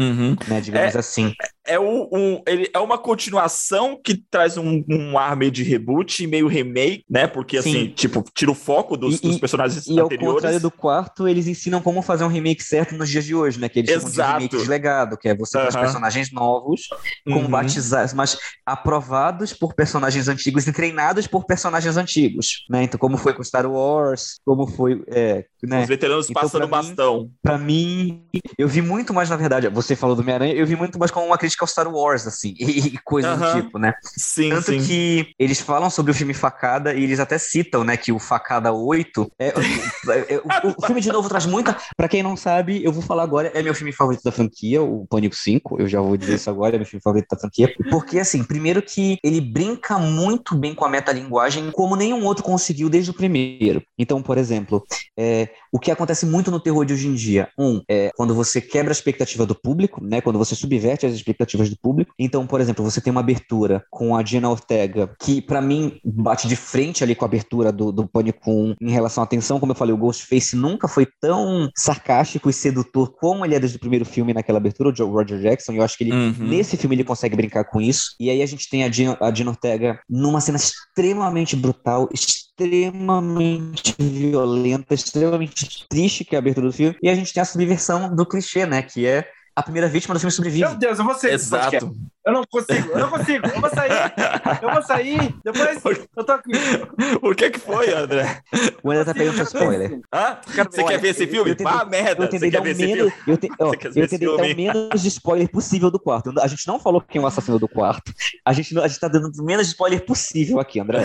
Uhum. Né, digamos é, assim. É, um, um, ele é uma continuação que traz um, um ar meio de reboot, meio remake, né? Porque Sim. assim, tipo, tira o foco dos, e, dos personagens e, anteriores. E ao contrário do quarto, eles ensinam como fazer um remake certo nos dias de hoje, né? Que eles Exato. chamam de remake de legado, que é você uhum. personagens novos, uhum. batizados, mas aprovados por personagens antigos e treinados por personagens antigos, né? Então, como foi com Star Wars, como foi... É, né? Os veteranos então, passando pra bastão. Mim, pra mim, eu vi muito mais, na verdade, você falou do Homem-Aranha, eu vi muito mais como uma crítica ao Star Wars, assim, e, e coisas do tipo, né? Sim, Tanto sim. que eles falam sobre o filme Facada e eles até citam, né, que o Facada 8 é, é, é o, o, filme de novo traz muita, para quem não sabe, eu vou falar agora, é meu filme favorito da franquia, o Pânico 5, eu já vou dizer isso agora, é meu filme favorito da franquia, porque assim, primeiro que ele brinca muito bem com a metalinguagem como nenhum outro conseguiu desde o primeiro. Então, por exemplo, é, o que acontece muito no terror de hoje em dia, um, é quando você quebra a expectativa do público, né, quando você subverte as expectativas do público. Então, por exemplo, você tem uma abertura com a Gina Ortega, que para mim bate de frente ali com a abertura do, do Pânico 1 em relação à atenção. Como eu falei, o Ghostface nunca foi tão sarcástico e sedutor como ele é desde o primeiro filme naquela abertura, o Roger Jackson. E eu acho que ele, uhum. nesse filme ele consegue brincar com isso. E aí a gente tem a Gina, a Gina Ortega numa cena extremamente brutal, extremamente violenta, extremamente triste que é a abertura do filme. E a gente tem a subversão do clichê, né? Que é a primeira vítima do filme sobrevive. Meu Deus, eu vou ser. Exato. Eu não consigo, eu não consigo. Eu vou sair. Eu vou sair. Depois eu tô aqui. O que que foi, André? O André tá pegando spoiler. Hã? Você quer ver esse filme? Pá, merda. Eu tentei dar o menos, eu, te, ó, eu tentei dar o menos de spoiler possível do quarto. A gente não falou quem é o assassino do quarto. A gente, a gente tá dando o menos spoiler possível aqui, André.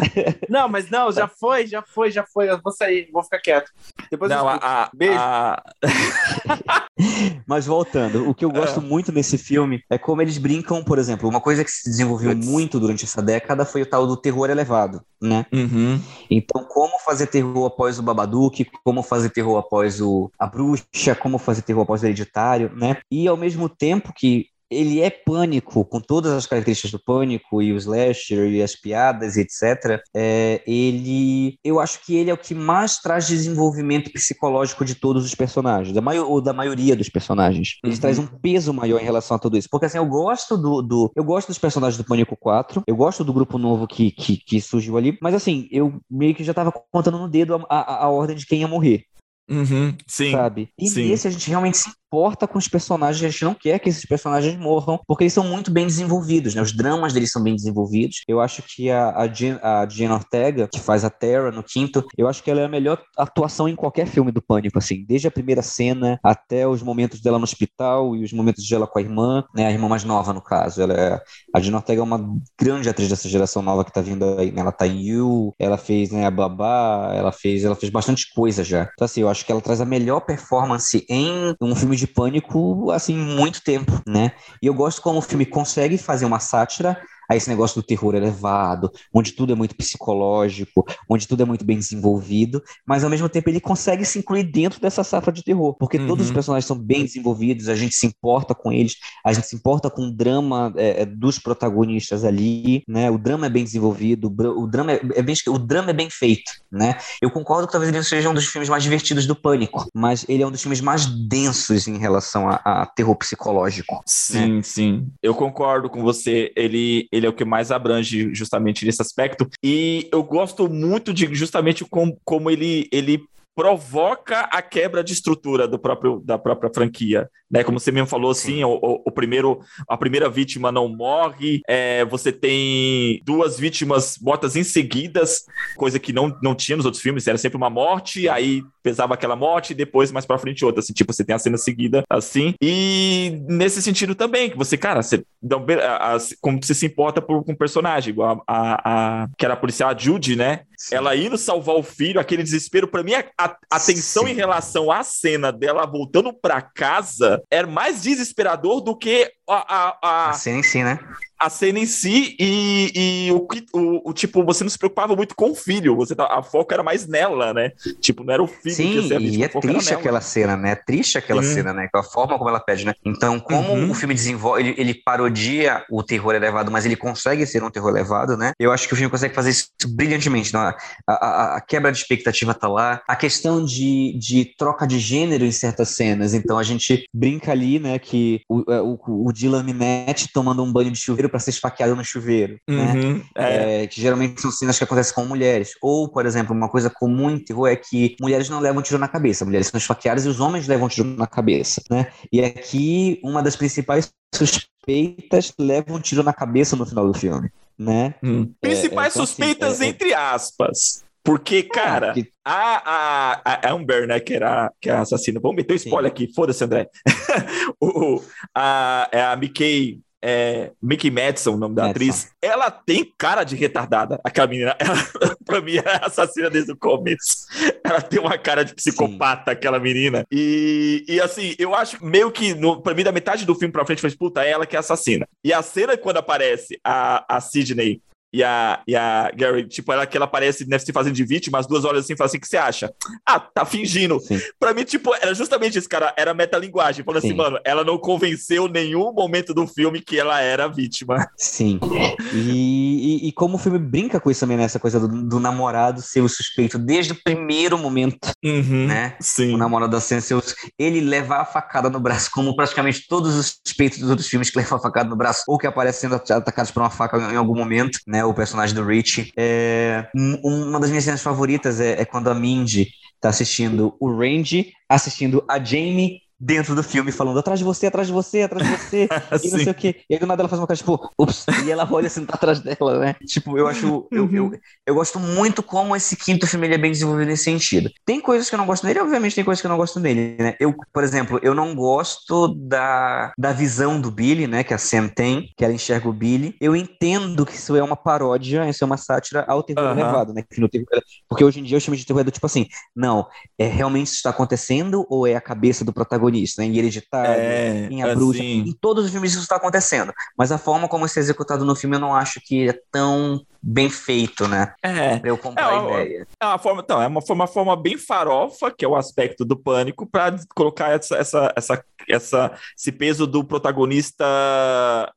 Não, mas não, já foi, já foi, já foi. Eu vou sair, vou ficar quieto. Depois não, a, a, Beijo. A... mas voltando, o que eu gosto é. muito nesse filme é como eles brincam brincam, por exemplo, uma coisa que se desenvolveu muito durante essa década foi o tal do terror elevado, né? Uhum. Então, como fazer terror após o Babadook, como fazer terror após o A Bruxa, como fazer terror após o Hereditário, né? E ao mesmo tempo que ele é pânico, com todas as características do pânico e o slasher e as piadas, etc. É, ele, eu acho que ele é o que mais traz desenvolvimento psicológico de todos os personagens, da maior, ou da maioria dos personagens. Ele uhum. traz um peso maior em relação a tudo isso, porque assim eu gosto do, do, eu gosto dos personagens do Pânico 4, eu gosto do grupo novo que, que, que surgiu ali, mas assim eu meio que já tava contando no dedo a, a, a ordem de quem ia morrer. Uhum, sim. Sabe? E sim. nesse a gente realmente se importa com os personagens, a gente não quer que esses personagens morram, porque eles são muito bem desenvolvidos, né? Os dramas deles são bem desenvolvidos. Eu acho que a, a, Jen, a Jenna Ortega, que faz a Terra no quinto, eu acho que ela é a melhor atuação em qualquer filme do Pânico, assim, desde a primeira cena até os momentos dela no hospital e os momentos dela com a irmã, né? A irmã mais nova, no caso. Ela é, a Jenna Ortega é uma grande atriz dessa geração nova que tá vindo aí, né? Ela tá em You, ela fez, né, a Babá, ela fez, ela fez bastante coisa já. Então, assim, eu acho que ela traz a melhor performance em um filme de pânico, assim, muito tempo, né? E eu gosto como o filme consegue fazer uma sátira a esse negócio do terror elevado, onde tudo é muito psicológico, onde tudo é muito bem desenvolvido, mas ao mesmo tempo ele consegue se incluir dentro dessa safra de terror, porque uhum. todos os personagens são bem desenvolvidos, a gente se importa com eles, a gente se importa com o drama é, é dos protagonistas ali, né? O drama é bem desenvolvido, o drama é, é, bem, o drama é bem feito, né? Eu concordo que talvez ele seja um dos filmes mais divertidos do Pânico, mas ele é um dos filmes mais densos em relação a, a terror psicológico. Sim, né? sim. Eu concordo com você. Ele ele é o que mais abrange justamente nesse aspecto. E eu gosto muito de justamente como, como ele, ele provoca a quebra de estrutura do próprio, da própria franquia, né? Como você mesmo falou, assim, o, o, primeiro, a primeira vítima não morre, é, você tem duas vítimas mortas em seguidas, coisa que não, não tinha nos outros filmes, era sempre uma morte, aí pesava aquela morte e depois mais pra frente outra, assim, tipo, você tem a cena seguida, assim, e nesse sentido também, que você, cara, você, como você se importa por, com o personagem, igual a, a, a, que era a policial a Judy, né? Ela indo salvar o filho, aquele desespero, para mim, a, a, a tensão Sim. em relação à cena dela voltando para casa era mais desesperador do que a, a, a, cena em si, né? a cena em si e, e o, o, o tipo, você não se preocupava muito com o filho, você tá- a foco era mais nela, né? Tipo, não era o filho que ia Sim, ser e é triste aquela cena, né? É triste aquela Sim. cena, né? Com a forma como ela pede, né? Então, como Uhum. o filme desenvolve, ele, ele parodia o terror elevado, mas ele consegue ser um terror elevado, né? Eu acho que o filme consegue fazer isso brilhantemente. Não? A, a- a quebra de expectativa tá lá, a questão de, de troca de gênero em certas cenas. Então, a gente brinca ali, né, que o, o, o Dylan Minetti tomando um banho de chuveiro para ser esfaqueado no chuveiro, né? Uhum, é. É, que geralmente são cenas que acontecem com mulheres. Ou, por exemplo, uma coisa comum em terror é que mulheres não levam tiro na cabeça, mulheres são esfaqueadas e os homens levam tiro na cabeça, né? E aqui, uma das principais suspeitas leva um tiro na cabeça no final do filme, né? Hum. Principais então, assim, suspeitas, é- é- entre aspas. Porque, cara, que- a, a, a Amber, né, que era, que era a assassina. Vamos meter o spoiler aqui, foda-se, André. o, a, é a Mickey. É, Mickey Madison, o nome da Madison. atriz, ela tem cara de retardada. Aquela menina, ela, pra mim, é assassina desde o começo. Ela tem uma cara de psicopata, aquela menina. E, e assim, eu acho meio que, no, pra mim, da metade do filme pra frente, foi puta, é ela que é assassina. E a cena quando aparece a, a Sidney e a, e a Gary, tipo, ela que ela aparece, né, se fazendo de vítima, as duas olham assim e falam assim, o que você acha? Ah, tá fingindo. Sim. Pra mim, tipo, era justamente isso, cara, era metalinguagem, falando assim, Sim. mano, ela não convenceu nenhum momento do filme que ela era vítima. Sim. E, e, e como o filme brinca com isso também, né? Essa coisa do, do namorado ser o suspeito desde o primeiro momento, Uhum, né? Sim. O namorado da ser o- ele levar a facada no braço, como praticamente todos os suspeitos dos outros filmes que levam a facada no braço, ou que aparecem sendo atacados por uma faca em algum momento, né? O personagem do Rich. É, um- uma das minhas cenas favoritas é, é quando a Mindy tá assistindo o Randy, assistindo a Jamie dentro do filme, falando atrás de você, atrás de você, atrás de você. E não sei o quê. E aí do nada ela faz uma cara, tipo, ups, e ela olha assim, tá atrás dela, né? Tipo, eu acho. Eu, eu, eu gosto muito como esse quinto filme é bem desenvolvido nesse sentido. Tem coisas que eu não gosto dele, obviamente tem coisas que eu não gosto dele, né? Eu, por exemplo, eu não gosto da, da visão do Billy, né? Que a Sam tem, que ela enxerga o Billy. Eu entendo que isso é uma paródia, isso é uma sátira ao terror Aham. elevado, né? Porque hoje em dia eu chamo de terror do tipo assim, não, é realmente isso está acontecendo ou é a cabeça do protagonista, né? Em hereditário, É, em A Bruxa. assim, Em todos os filmes isso está acontecendo. Mas a forma como isso é executado no filme eu não acho que é tão bem feito, né? é. Pra eu comprar É, a ó, ideia. É uma forma, então, é uma, uma forma bem farofa, que é o aspecto do pânico, para colocar essa, essa, essa, essa, esse peso do protagonista.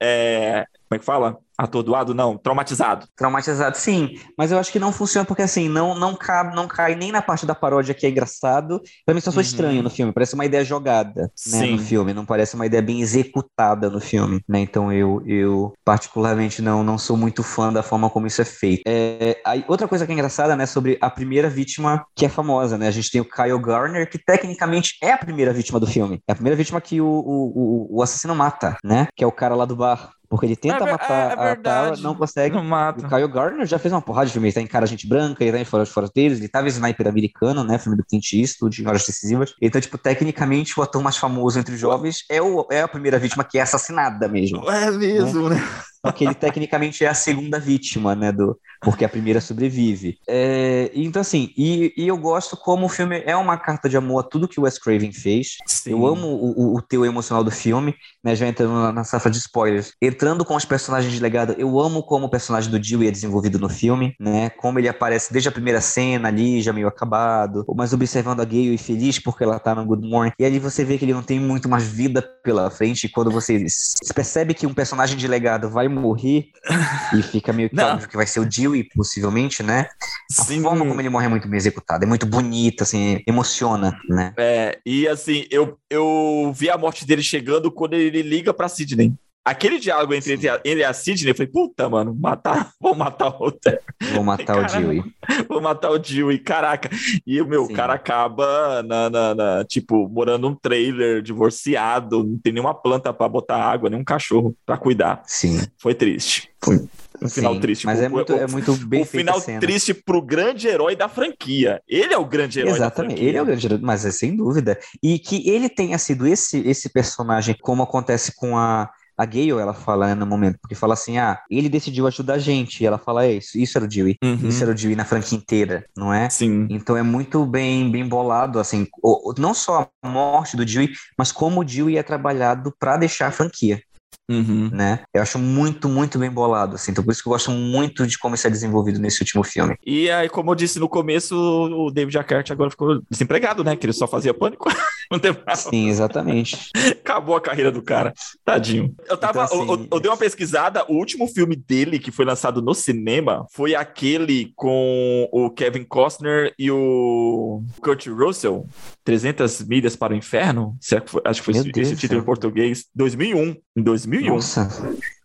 é, como é que fala? Atordoado? Não, traumatizado. Traumatizado, sim. Mas eu acho que não funciona porque, assim, não, não, cabe, não cai nem na parte da paródia que é engraçado. Pra mim só sou Uhum. estranho no filme. Parece uma ideia jogada né, Sim. no filme. Não parece uma ideia bem executada no filme. Né? Então eu, eu particularmente, não, não sou muito fã da forma como isso é feito. É, aí, outra coisa que é engraçada, né, sobre a primeira vítima que é famosa, né? A gente tem o Kyle Garner, que tecnicamente é a primeira vítima do filme. É a primeira vítima que o, o, o, o assassino mata, né? Que é o cara lá do bar. Porque ele tenta É matar é- é a Tara, não consegue. Não O mata. Kyle Garner já fez uma porrada de filme. Ele tá em Cara Gente Branca, ele tá em Fora de Fora deles, ele tava em Sniper Americano, né? Filme do Clint Eastwood, em Horas Decisivas. Então, tipo, tecnicamente, o ator mais famoso entre os jovens é, o, é a primeira vítima que é assassinada mesmo. É mesmo, né? Só que ele tecnicamente é a segunda vítima, né? Do, porque a primeira sobrevive. É, então, assim, e, e eu gosto como o filme é uma carta de amor a tudo que o Wes Craven fez. Sim. Eu amo o, o, o teu emocional do filme, né? Já entrando na, na safra de spoilers. Entrando com os personagens de legado, eu amo como o personagem do Dewey é desenvolvido no filme, né? Como ele aparece desde a primeira cena ali, já meio acabado, mas observando a Gale e feliz porque ela tá no Good Morning. E ali você vê que ele não tem muito mais vida pela frente. E quando você percebe que um personagem de legado vai morrer, e fica meio que óbvio que vai ser o Dewey, possivelmente, né? A Sim. forma como ele morre é muito bem executada, é muito bonita, assim, emociona, né? É, e assim, eu, eu vi a morte dele chegando quando ele liga pra Sidney. Aquele diálogo entre Sim. ele e a Sidney, eu falei, puta, mano, matar, vou matar o Vou matar o Caramba. Dewey. vou matar o Dewey, caraca. E o meu Sim. cara acaba, na, na- na- tipo, morando num trailer, divorciado, não tem nenhuma planta pra botar água, nenhum cachorro pra cuidar. Sim. Foi triste. Foi um final Sim, triste. Mas O- é muito, o- é muito bem o feita final a cena. triste pro grande herói da franquia. Ele é o grande herói Exatamente, ele é o grande herói, mas é sem dúvida. E que ele tenha sido esse, esse personagem, como acontece com a, a Gale, ela fala né, no momento, porque fala assim, ah, ele decidiu ajudar a gente, e ela fala, é isso, isso era o Dewey, Uhum. isso era o Dewey na franquia inteira, não é? Sim. Então é muito bem, bem bolado, assim, o- não só a morte do Dewey, mas como o Dewey é trabalhado pra deixar a franquia, Uhum. né? Eu acho muito, muito bem bolado, assim, então por isso que eu gosto muito de como isso é desenvolvido nesse último filme. E aí, como eu disse no começo, o David Arquette agora ficou desempregado, né? Que ele só fazia pânico. Não tem mais. Sim, exatamente. Acabou a carreira do cara. Tadinho. Eu tava. Então, assim- eu, eu- dei uma pesquisada. O último filme dele que foi lançado no cinema foi aquele com o Kevin Costner e o Kurt Russell. 300 milhas para o inferno? Será que foi- acho que foi Meu esse, Deus esse título em português. 2001. Em 2001. Nossa,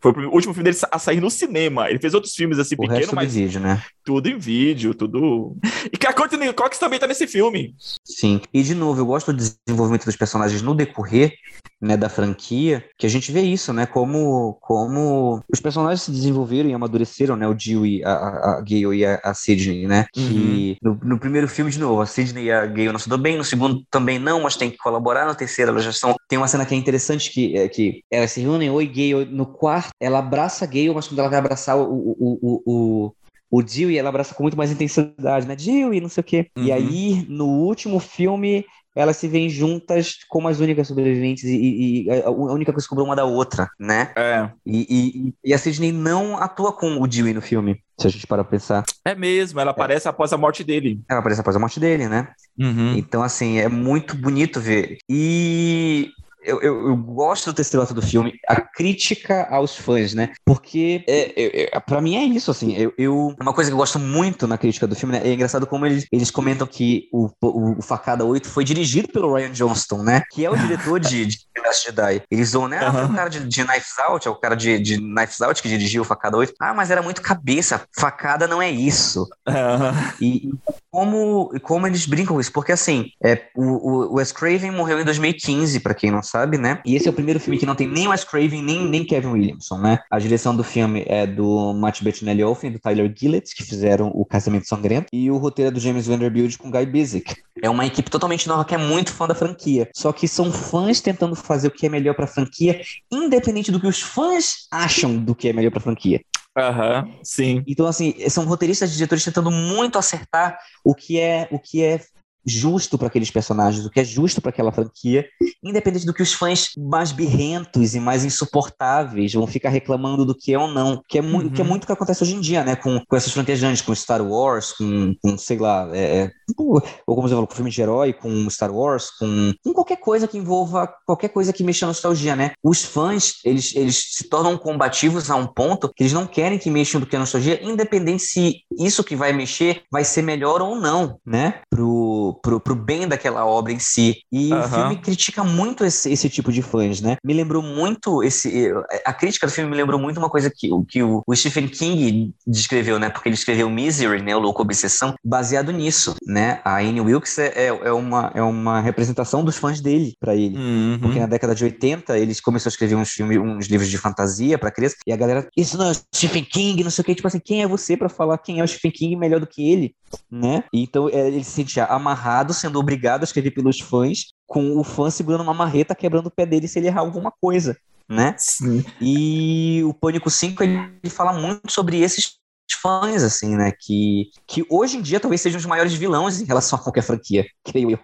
Foi o último filme dele a sair no cinema. Ele fez outros filmes assim o resto pequenos, do mas vídeo, né? tudo em vídeo, tudo. E que a Courtney Cox também tá nesse filme. Sim. E de novo, eu gosto do desenvolvimento dos personagens no decorrer, né, da franquia, que a gente vê isso, né, como como os personagens se desenvolveram e amadureceram, né, o Dewey, a, a, Gale e a, a Sidney, né, que no, no primeiro filme, de novo, a Sidney e a Gale não se dão bem, no segundo também não, mas tem que colaborar, no terceiro elas já estão... Tem uma cena que é interessante, que, é, que elas se reúnem, oi Gale, no quarto, ela abraça a Gale, mas quando ela vai abraçar o, o, o, o, o Dewey, ela abraça com muito mais intensidade, né? Dewey, não sei o quê. Uhum. E aí, no último filme, elas se veem juntas como as únicas sobreviventes e, e- a única coisa que sobrou uma da outra, né? É. E, e- e a Sidney não atua com o Dewey no filme, se a gente parar pra pensar. É mesmo, ela aparece após a morte dele. Ela aparece após a morte dele, né? Uhum. Então, assim, é muito bonito ver. E eu, eu, eu gosto do ato do filme, a crítica aos fãs, né? Porque, é, é, pra mim, é isso, assim. Eu, eu- uma coisa que eu gosto muito na crítica do filme, né? É engraçado como eles, eles comentam que o, o, o Facada 8 foi dirigido pelo Ryan Johnston, né? Que é o diretor de, de The Last Jedi. Eles zoam, né? Ah, o cara de, de Knives Out, é o cara de, de Knives Out que dirigiu o Facada 8. Ah, mas era muito cabeça. Facada não é isso. E, e como, como eles brincam com isso, porque assim, é, o, o, o Wes Craven morreu em 2015, pra quem não sabe, né? E esse é o primeiro filme que não tem nem Wes Craven, nem, nem Kevin Williamson, né? A direção do filme é do Matt Bettinelli Olsen e do Tyler Gillett, que fizeram o Casamento Sangrento, e o roteiro é do James Vanderbilt com Guy Busick. É uma equipe totalmente nova que é muito fã da franquia. Só que são fãs tentando fazer o que é melhor pra franquia, independente do que os fãs acham do que é melhor pra franquia. Aham. Sim. Então, assim, são roteiristas e diretores tentando muito acertar o que é o que é justo para aqueles personagens, o que é justo para aquela franquia, independente do que os fãs mais birrentos e mais insuportáveis vão ficar reclamando do que é ou não, que é, mu Uhum. que é muito o que acontece hoje em dia, né, com, com essas franquias grandes, com Star Wars, com, com sei lá, é, é, ou como você falou, com filme de herói, com Star Wars, com, com qualquer coisa que envolva, qualquer coisa que mexa na nostalgia, né, os fãs, eles, eles se tornam combativos a um ponto que eles não querem que mexam do que é nostalgia, independente se isso que vai mexer vai ser melhor ou não, né, pro, pro, pro bem daquela obra em si. E o Aham. filme critica muito esse, esse tipo de fãs, né? Me lembrou muito esse. A crítica do filme me lembrou muito uma coisa que, o- que o, o Stephen King descreveu, né? Porque ele escreveu Misery, né? O Louco Obsessão, baseado nisso, né? A Anne Wilkes é, é, é uma, é uma representação dos fãs dele para ele. Uhum. Porque na década de 80 eles começaram a escrever uns filmes, uns livros de fantasia pra criança, e a galera, isso não é Stephen King, não sei o que, tipo assim, quem é você pra falar quem é o Stephen King melhor do que ele, né? Então é, ele se sentia amarrado, sendo obrigado a escrever pelos fãs, com o fã segurando uma marreta, quebrando o pé dele se ele errar alguma coisa, né? Sim. E o Pânico 5 ele fala muito sobre esses fãs, assim, né? Que, que hoje em dia talvez sejam os maiores vilões em relação a qualquer franquia, creio eu.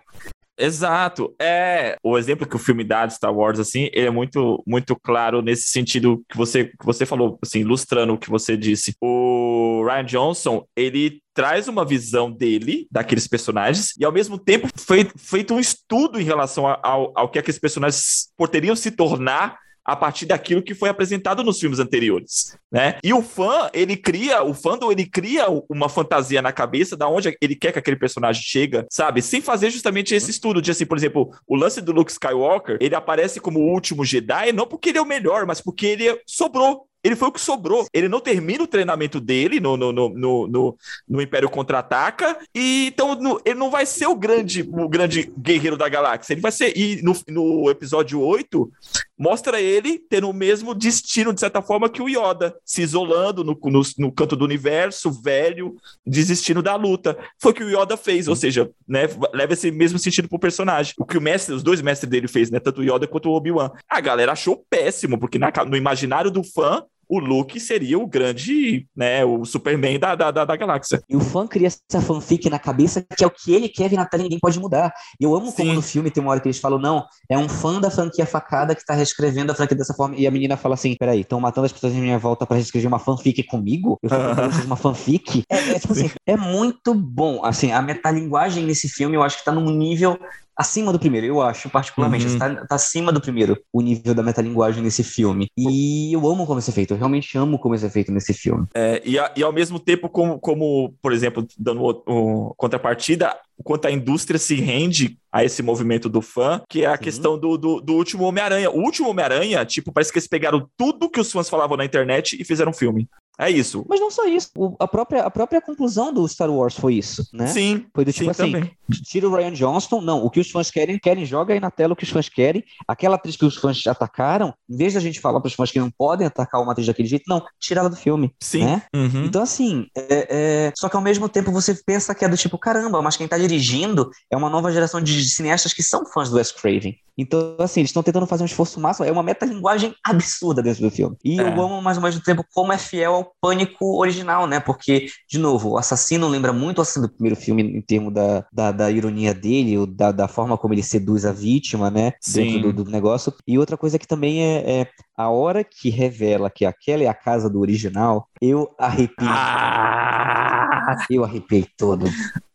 Exato. É, o exemplo que o filme dá de Star Wars, assim, ele é muito, muito claro nesse sentido que você, que você falou, assim, ilustrando o que você disse. O Ryan Johnson, ele traz uma visão dele, daqueles personagens, e ao mesmo tempo foi feito um estudo em relação ao, ao que aqueles personagens poderiam se tornar a partir daquilo que foi apresentado nos filmes anteriores, né? E o fã, ele cria, o fandom, ele cria uma fantasia na cabeça da onde ele quer que aquele personagem chega, sabe? Sem fazer justamente esse estudo de assim, por exemplo, o lance do Luke Skywalker, ele aparece como o último Jedi, não porque ele é o melhor, mas porque ele sobrou. Ele foi o que sobrou. Ele não termina o treinamento dele no, no, no, no, no, Império Contra-Ataca, e então no- ele não vai ser o grande, o grande guerreiro da galáxia. Ele vai ser. E no, no episódio 8, mostra ele tendo o mesmo destino, de certa forma, que o Yoda, se isolando no, no, no canto do universo, velho, desistindo da luta. Foi o que o Yoda fez, ou seja, né, leva esse mesmo sentido pro personagem. O que o mestre, os dois mestres dele fez, né, tanto o Yoda quanto o Obi-Wan. A galera achou péssimo, porque na, no imaginário do fã, o Luke seria o grande, né, o Superman da, da, da, da galáxia. E o fã cria essa fanfic na cabeça que é o que ele quer ver na tela e ninguém pode mudar. E eu amo Sim. como no filme tem uma hora que eles falam, não, é um fã da franquia facada que tá reescrevendo a franquia dessa forma. E a menina fala assim, peraí, estão matando as pessoas em minha volta para reescrever uma fanfic comigo? Eu fico uma fanfic? É, é, tipo assim, é muito bom. Assim, a metalinguagem nesse filme eu acho que tá num nível acima do primeiro, eu acho, particularmente. Uhum. Tá, tá, acima do primeiro o nível da metalinguagem nesse filme. E eu amo como esse é feito, eu realmente amo como esse é feito nesse filme. É, e, a, e ao mesmo tempo, como, como por exemplo, dando o, o, contrapartida, quanto a indústria se rende a esse movimento do fã, que é a Sim. questão do, do, do último Homem-Aranha. O último Homem-Aranha, tipo, parece que eles pegaram tudo que os fãs falavam na internet e fizeram um filme. É isso. Mas não só isso. O, a, própria, a própria conclusão do Star Wars foi isso, né? Sim. Foi do tipo sim, assim: também. tira o Ryan Johnston, não. O que os fãs querem, querem, joga aí na tela o que os fãs querem. Aquela atriz que os fãs atacaram, em vez da gente falar para os fãs que não podem atacar uma atriz daquele jeito, não, tira ela do filme. Sim. Né? Uhum. Então, assim, é, é... só que ao mesmo tempo você pensa que é do tipo, caramba, mas quem tá dirigindo é uma nova geração de cineastas que são fãs do Wes Craven. Então, assim, eles estão tentando fazer um esforço máximo. É uma metalinguagem absurda dentro do filme. E é. eu amo, mais ao mesmo tempo, como é fiel ao pânico original, né? Porque, de novo, o assassino lembra muito assim do primeiro filme em termos da, da, da ironia dele, da, da forma como ele seduz a vítima, né? Sim. Dentro do, do negócio. E outra coisa que também é, é, a hora que revela que aquela é a casa do original, eu arrepio. Ah! Eu arrepiei todo.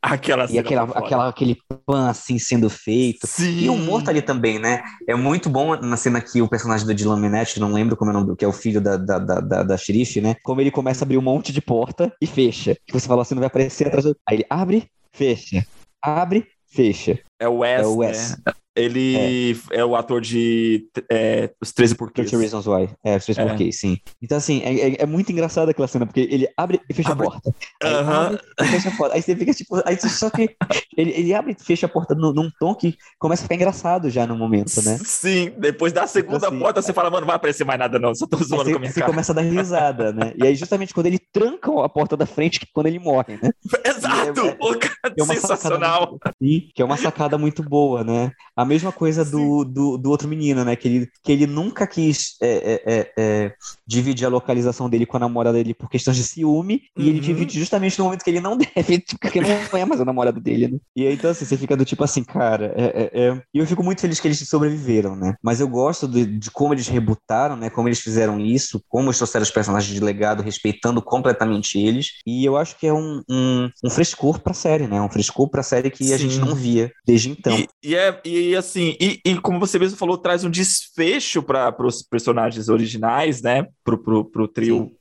Aquela e aquela, aquela, aquele pan assim sendo feito. Sim. E o morto ali também, né? É muito bom na cena que o personagem do Dylan Minnette, não lembro como é o nome, que é o filho da, da, da, da, da xerife, né? Como ele começa a abrir um monte de porta e fecha. Que você fala assim, não vai aparecer atrás do... Aí ele abre, fecha. Abre, fecha. É o Wes, é o Wes. Né? Ele é. é, o ator de é, Os 13 Porquês. 13 Reasons Why. É, Os 13 é. Porquês, sim. Então, assim, é, é, é, muito engraçado aquela cena, porque ele abre e fecha abre. a porta. Aí, -huh. abre e fecha a porta. Aí você fica, tipo... Aí, só que ele, ele abre e fecha a porta num, num, tom que começa a ficar engraçado já no momento, né? Sim, depois da segunda então, assim, porta, você fala, mano, não vai aparecer mais nada não, só tô zoando você, com a minha você cara. começa a dar risada, né? E aí, justamente quando ele tranca a porta da frente, que quando ele morre, né? Exato! É, é, sensacional! Muito, que é uma sacada muito boa, né? A mesma coisa do do, do, outro menino, né? Que ele, que ele nunca quis é, é, é, é, dividir a localização dele com a namorada dele por questões de ciúme, uhum. e ele uhum. divide justamente no momento que ele não deve, porque não é mais a namorada dele, né? E aí, então, assim, você fica do tipo assim, cara, é, é, e eu fico muito feliz que eles sobreviveram, né? Mas eu gosto de, de como eles rebutaram, né? Como eles fizeram isso, como eles trouxeram os personagens de legado, respeitando completamente eles, e eu acho que é um, um, um frescor pra série, né? Um frescor pra série que Sim. a gente não via desde então. E, e é, e assim, e, e como você mesmo falou, traz um desfecho para os personagens originais, né? Pro, pro, pro trio.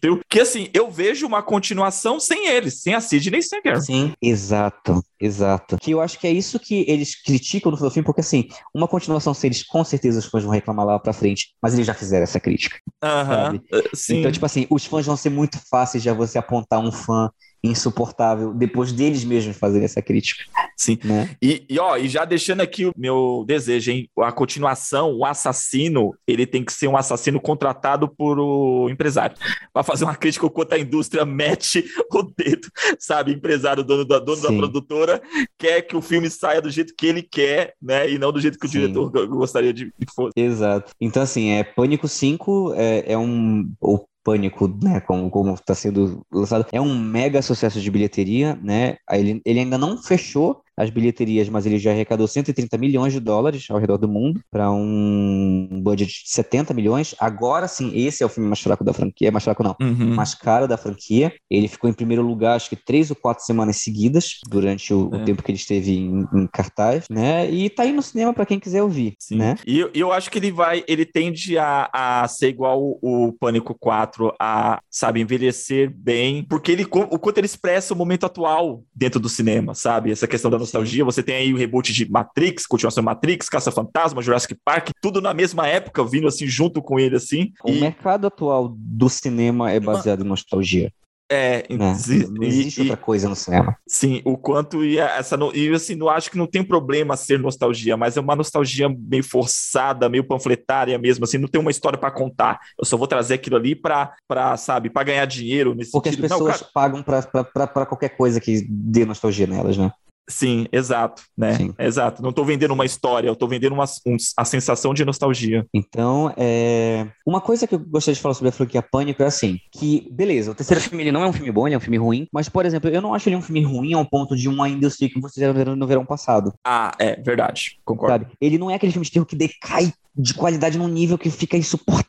Trio, que assim, eu vejo uma continuação sem eles, sem a Sidney e sem a Gary. Sim, exato, exato. Que eu acho que é isso que eles criticam no filme, porque assim, uma continuação sem eles, com certeza os fãs vão reclamar lá pra frente, mas eles já fizeram essa crítica. Aham. Uh -huh. Então, tipo assim, os fãs vão ser muito fáceis de você apontar um fã insuportável depois deles mesmos fazerem essa crítica. Sim. Né? E, e, ó, e já deixando aqui o meu desejo, hein? A continuação, o assassino, ele tem que ser um assassino contratado por o empresário. Para fazer uma crítica quanto a indústria mete o dedo, sabe? Empresário, dono da, dono da produtora, quer que o filme saia do jeito que ele quer, né? E não do jeito que Sim. o diretor gostaria de que fosse. Exato. Então, assim, é Pânico 5 é, é um. O Pânico, né, como como está sendo lançado, é um mega sucesso de bilheteria, né? Ele, ele ainda não fechou as bilheterias, mas ele já arrecadou 130 milhões de dólares ao redor do mundo para um budget de 70 milhões. Agora sim, esse é o filme mais fraco da franquia, mais fraco não, uhum. mais caro da franquia. Ele ficou em primeiro lugar, acho que três ou quatro semanas seguidas durante o, é. o tempo que ele esteve em, em, cartaz, né? E tá aí no cinema para quem quiser ouvir, sim. né? E eu, eu acho que ele vai, ele tende a, a ser igual o, o Pânico 4, a, sabe, envelhecer bem, porque ele, o quanto ele expressa o momento atual dentro do cinema, sabe? Essa questão da nostalgia. Você tem aí o reboot de Matrix, continuação Matrix, Caça-Fantasma, Jurassic Park, tudo na mesma época, vindo assim junto com ele, assim. O e... mercado atual do cinema é baseado em nostalgia. É, né? não existe e- outra coisa no cinema. Sim, o quanto e essa e assim, não acho que não tem problema ser nostalgia, mas é uma nostalgia meio forçada, meio panfletária mesmo, assim, não tem uma história pra contar. Eu só vou trazer aquilo ali pra, pra sabe, para ganhar dinheiro nesse Porque as sentido. Não, pessoas cara, pagam pra qualquer coisa que dê nostalgia nelas, né? Sim, exato, né? Sim. Exato. Não tô vendendo uma história, eu tô vendendo uma, um- a sensação de nostalgia. Então, é... uma coisa que eu gostaria de falar sobre a franquia Pânico é assim, que, beleza, o terceiro filme ele não é um filme bom, ele é um filme ruim, mas, por exemplo, eu não acho ele um filme ruim ao ponto de um ainda sei que vocês fizeram no verão passado, Ah, é, verdade. Concordo. sabe? Ele não é aquele filme de terror que decai de qualidade num nível que fica insuportável,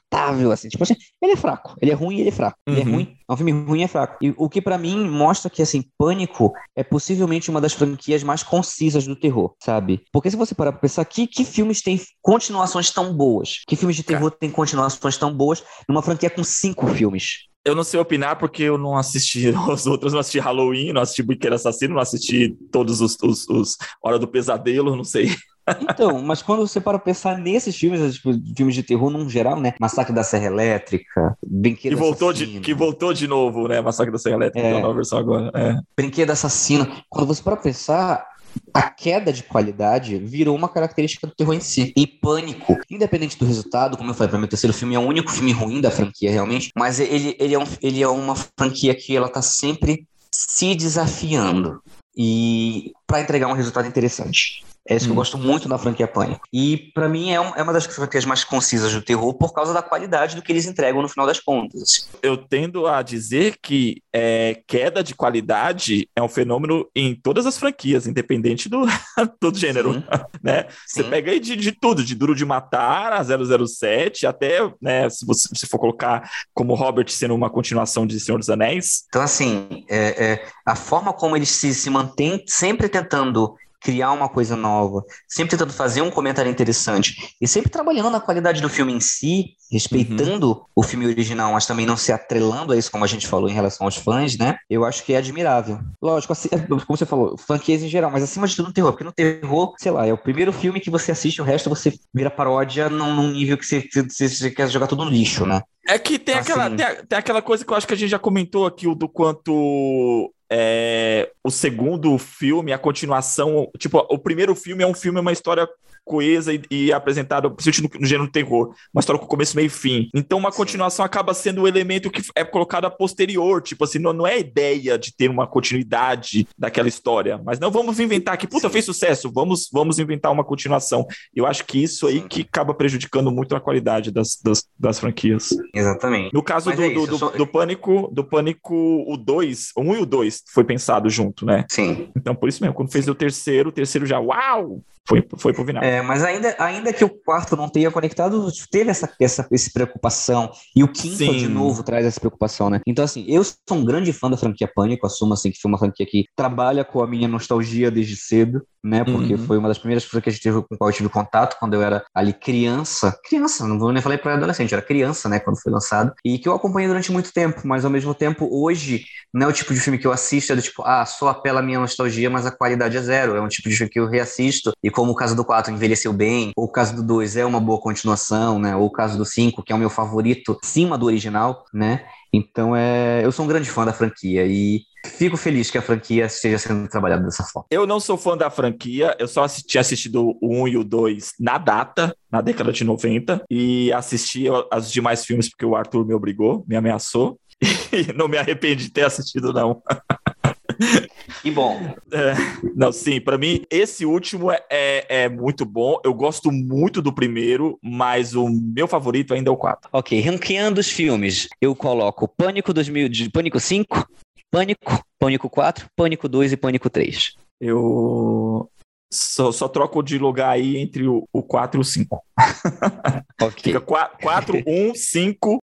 assim. Tipo assim, ele é fraco, ele é ruim e ele é fraco. Ele é Uhum. ruim, é um filme ruim e é fraco. E o que pra mim mostra que, assim, Pânico é possivelmente uma das franquias mais concisas do terror, sabe? Porque se você parar pra pensar, que, que filmes têm continuações tão boas? Que filmes de terror têm continuações tão boas numa franquia com cinco filmes? Eu não sei opinar porque eu não assisti os outros, não assisti Halloween, não assisti Brinquedo Assassino, não assisti todos os, os, os Hora do Pesadelo, não sei. Então, mas quando você para pensar nesses filmes, tipo, filmes de terror num geral, né? Massacre da Serra Elétrica, Brinquedo Que voltou, de, Assassino. que voltou de novo, né? Massacre da Serra Elétrica, É. é. nova versão agora. É. Brinquedo Assassino. Quando você para pensar, a queda de qualidade virou uma característica do terror em si. E Pânico, independente do resultado, como eu falei, para mim o terceiro filme é o único filme ruim da franquia, realmente, mas ele, ele, é, um, ele é uma franquia que ela tá sempre se desafiando e para entregar um resultado interessante. É isso que eu Hum. gosto muito da franquia Pânico. E pra mim é, um- é uma das franquias mais concisas do terror por causa da qualidade do que eles entregam no final das contas. assim. Eu tendo a dizer que é, queda de qualidade é um fenômeno em todas as franquias, independente do, do gênero, Sim. né? Você pega aí de, de tudo, de Duro de Matar a 007, até, né, se você se for colocar como Robert sendo uma continuação de Senhor dos Anéis, Então, assim, é, é, a forma como eles se, se mantêm sempre tentando criar uma coisa nova, sempre tentando fazer um comentário interessante e sempre trabalhando na qualidade do filme em si, respeitando o filme original, mas também não se atrelando a isso, como a gente falou em relação aos fãs, né? Eu acho que é admirável. Lógico, assim, é, como você falou, franquias em geral, mas acima de tudo no terror, porque no terror, sei lá, é o primeiro filme que você assiste, o resto você vira paródia num, num nível que você, você, você quer jogar tudo no lixo, né? É que tem, Assim. aquela, tem, tem aquela coisa que eu acho que a gente já comentou aqui, o do quanto é, o segundo filme, a continuação. Tipo, o primeiro filme é um filme, uma história coesa e, e apresentada, principalmente no, no gênero terror, uma história com começo, meio e fim. Então, uma Sim. continuação acaba sendo o elemento que é colocado a posterior. Tipo assim, não, não é ideia de ter uma continuidade daquela história, mas não vamos inventar que, puta, Sim. fez sucesso, vamos, vamos inventar uma continuação. Eu acho que isso aí que acaba prejudicando muito a qualidade das, das, das franquias. Exatamente. No caso do, é isso, do, do Pânico, do Pânico, o 2, o 1 e o 2 foi pensado junto, né? Sim. Então, por isso mesmo, quando fez o terceiro, o terceiro já, uau! Foi, foi pro vinagre. É, mas ainda, ainda que o quarto não tenha conectado, teve essa, essa, essa preocupação. E o quinto, Sim. de novo, traz essa preocupação, né? Então, assim, eu sou um grande fã da franquia Pânico, assumo, assim, que foi uma franquia que trabalha com a minha nostalgia desde cedo, né? Porque Uhum. foi uma das primeiras franquias que tive- com qual eu tive contato quando eu era ali criança. Criança, não vou nem falar para adolescente, era criança, né? Quando foi lançado. E que eu acompanhei durante muito tempo, mas ao mesmo tempo, hoje, não é o tipo de filme que eu assisto, é do tipo, ah, só apela a minha nostalgia, mas a qualidade é zero. É um tipo de filme que eu reassisto, e como o caso do 4 envelheceu bem, ou o caso do 2 é uma boa continuação, né? Ou o caso do 5, que é o meu favorito, acima do original, né? Então é. Eu sou um grande fã da franquia e fico feliz que a franquia esteja sendo trabalhada dessa forma. Eu não sou fã da franquia, eu só assisti, tinha assistido o 1 e o 2 na data, na década de 90, e assisti os demais filmes porque o Arthur me obrigou, me ameaçou, e não me arrependi de ter assistido, não. E bom, É, não, sim, pra mim, esse último é, é, é muito bom. Eu gosto muito do primeiro, mas o meu favorito ainda é o 4. Ok, ranqueando os filmes, eu coloco Pânico 2000, de Pânico 5, Pânico, Pânico 4, Pânico 2 e Pânico 3. Eu só, só troco de lugar aí entre o, o 4 e o 5. Ok, Fica 4, 1, 5,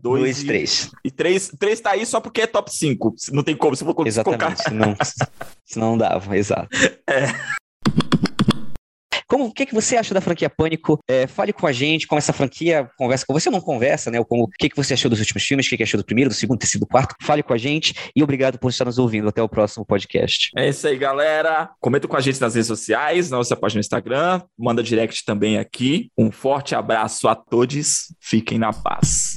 2 2 e, 3. e 3. 3 tá aí só porque é top 5. Não tem como, se eu for colocar. Exatamente, senão, senão não dava, exato. É. Como, o que, que você acha da franquia Pânico? É, fale com a gente, como essa franquia conversa com você, ou não conversa, né? Como, o que, que você achou dos últimos filmes, o que, que achou do primeiro, do segundo, terceiro, do quarto. Fale com a gente e obrigado por estar nos ouvindo. Até o próximo podcast. É isso aí, galera. Comenta com a gente nas redes sociais, na nossa página no Instagram. Manda direct também aqui. Um forte abraço a todos. Fiquem na paz.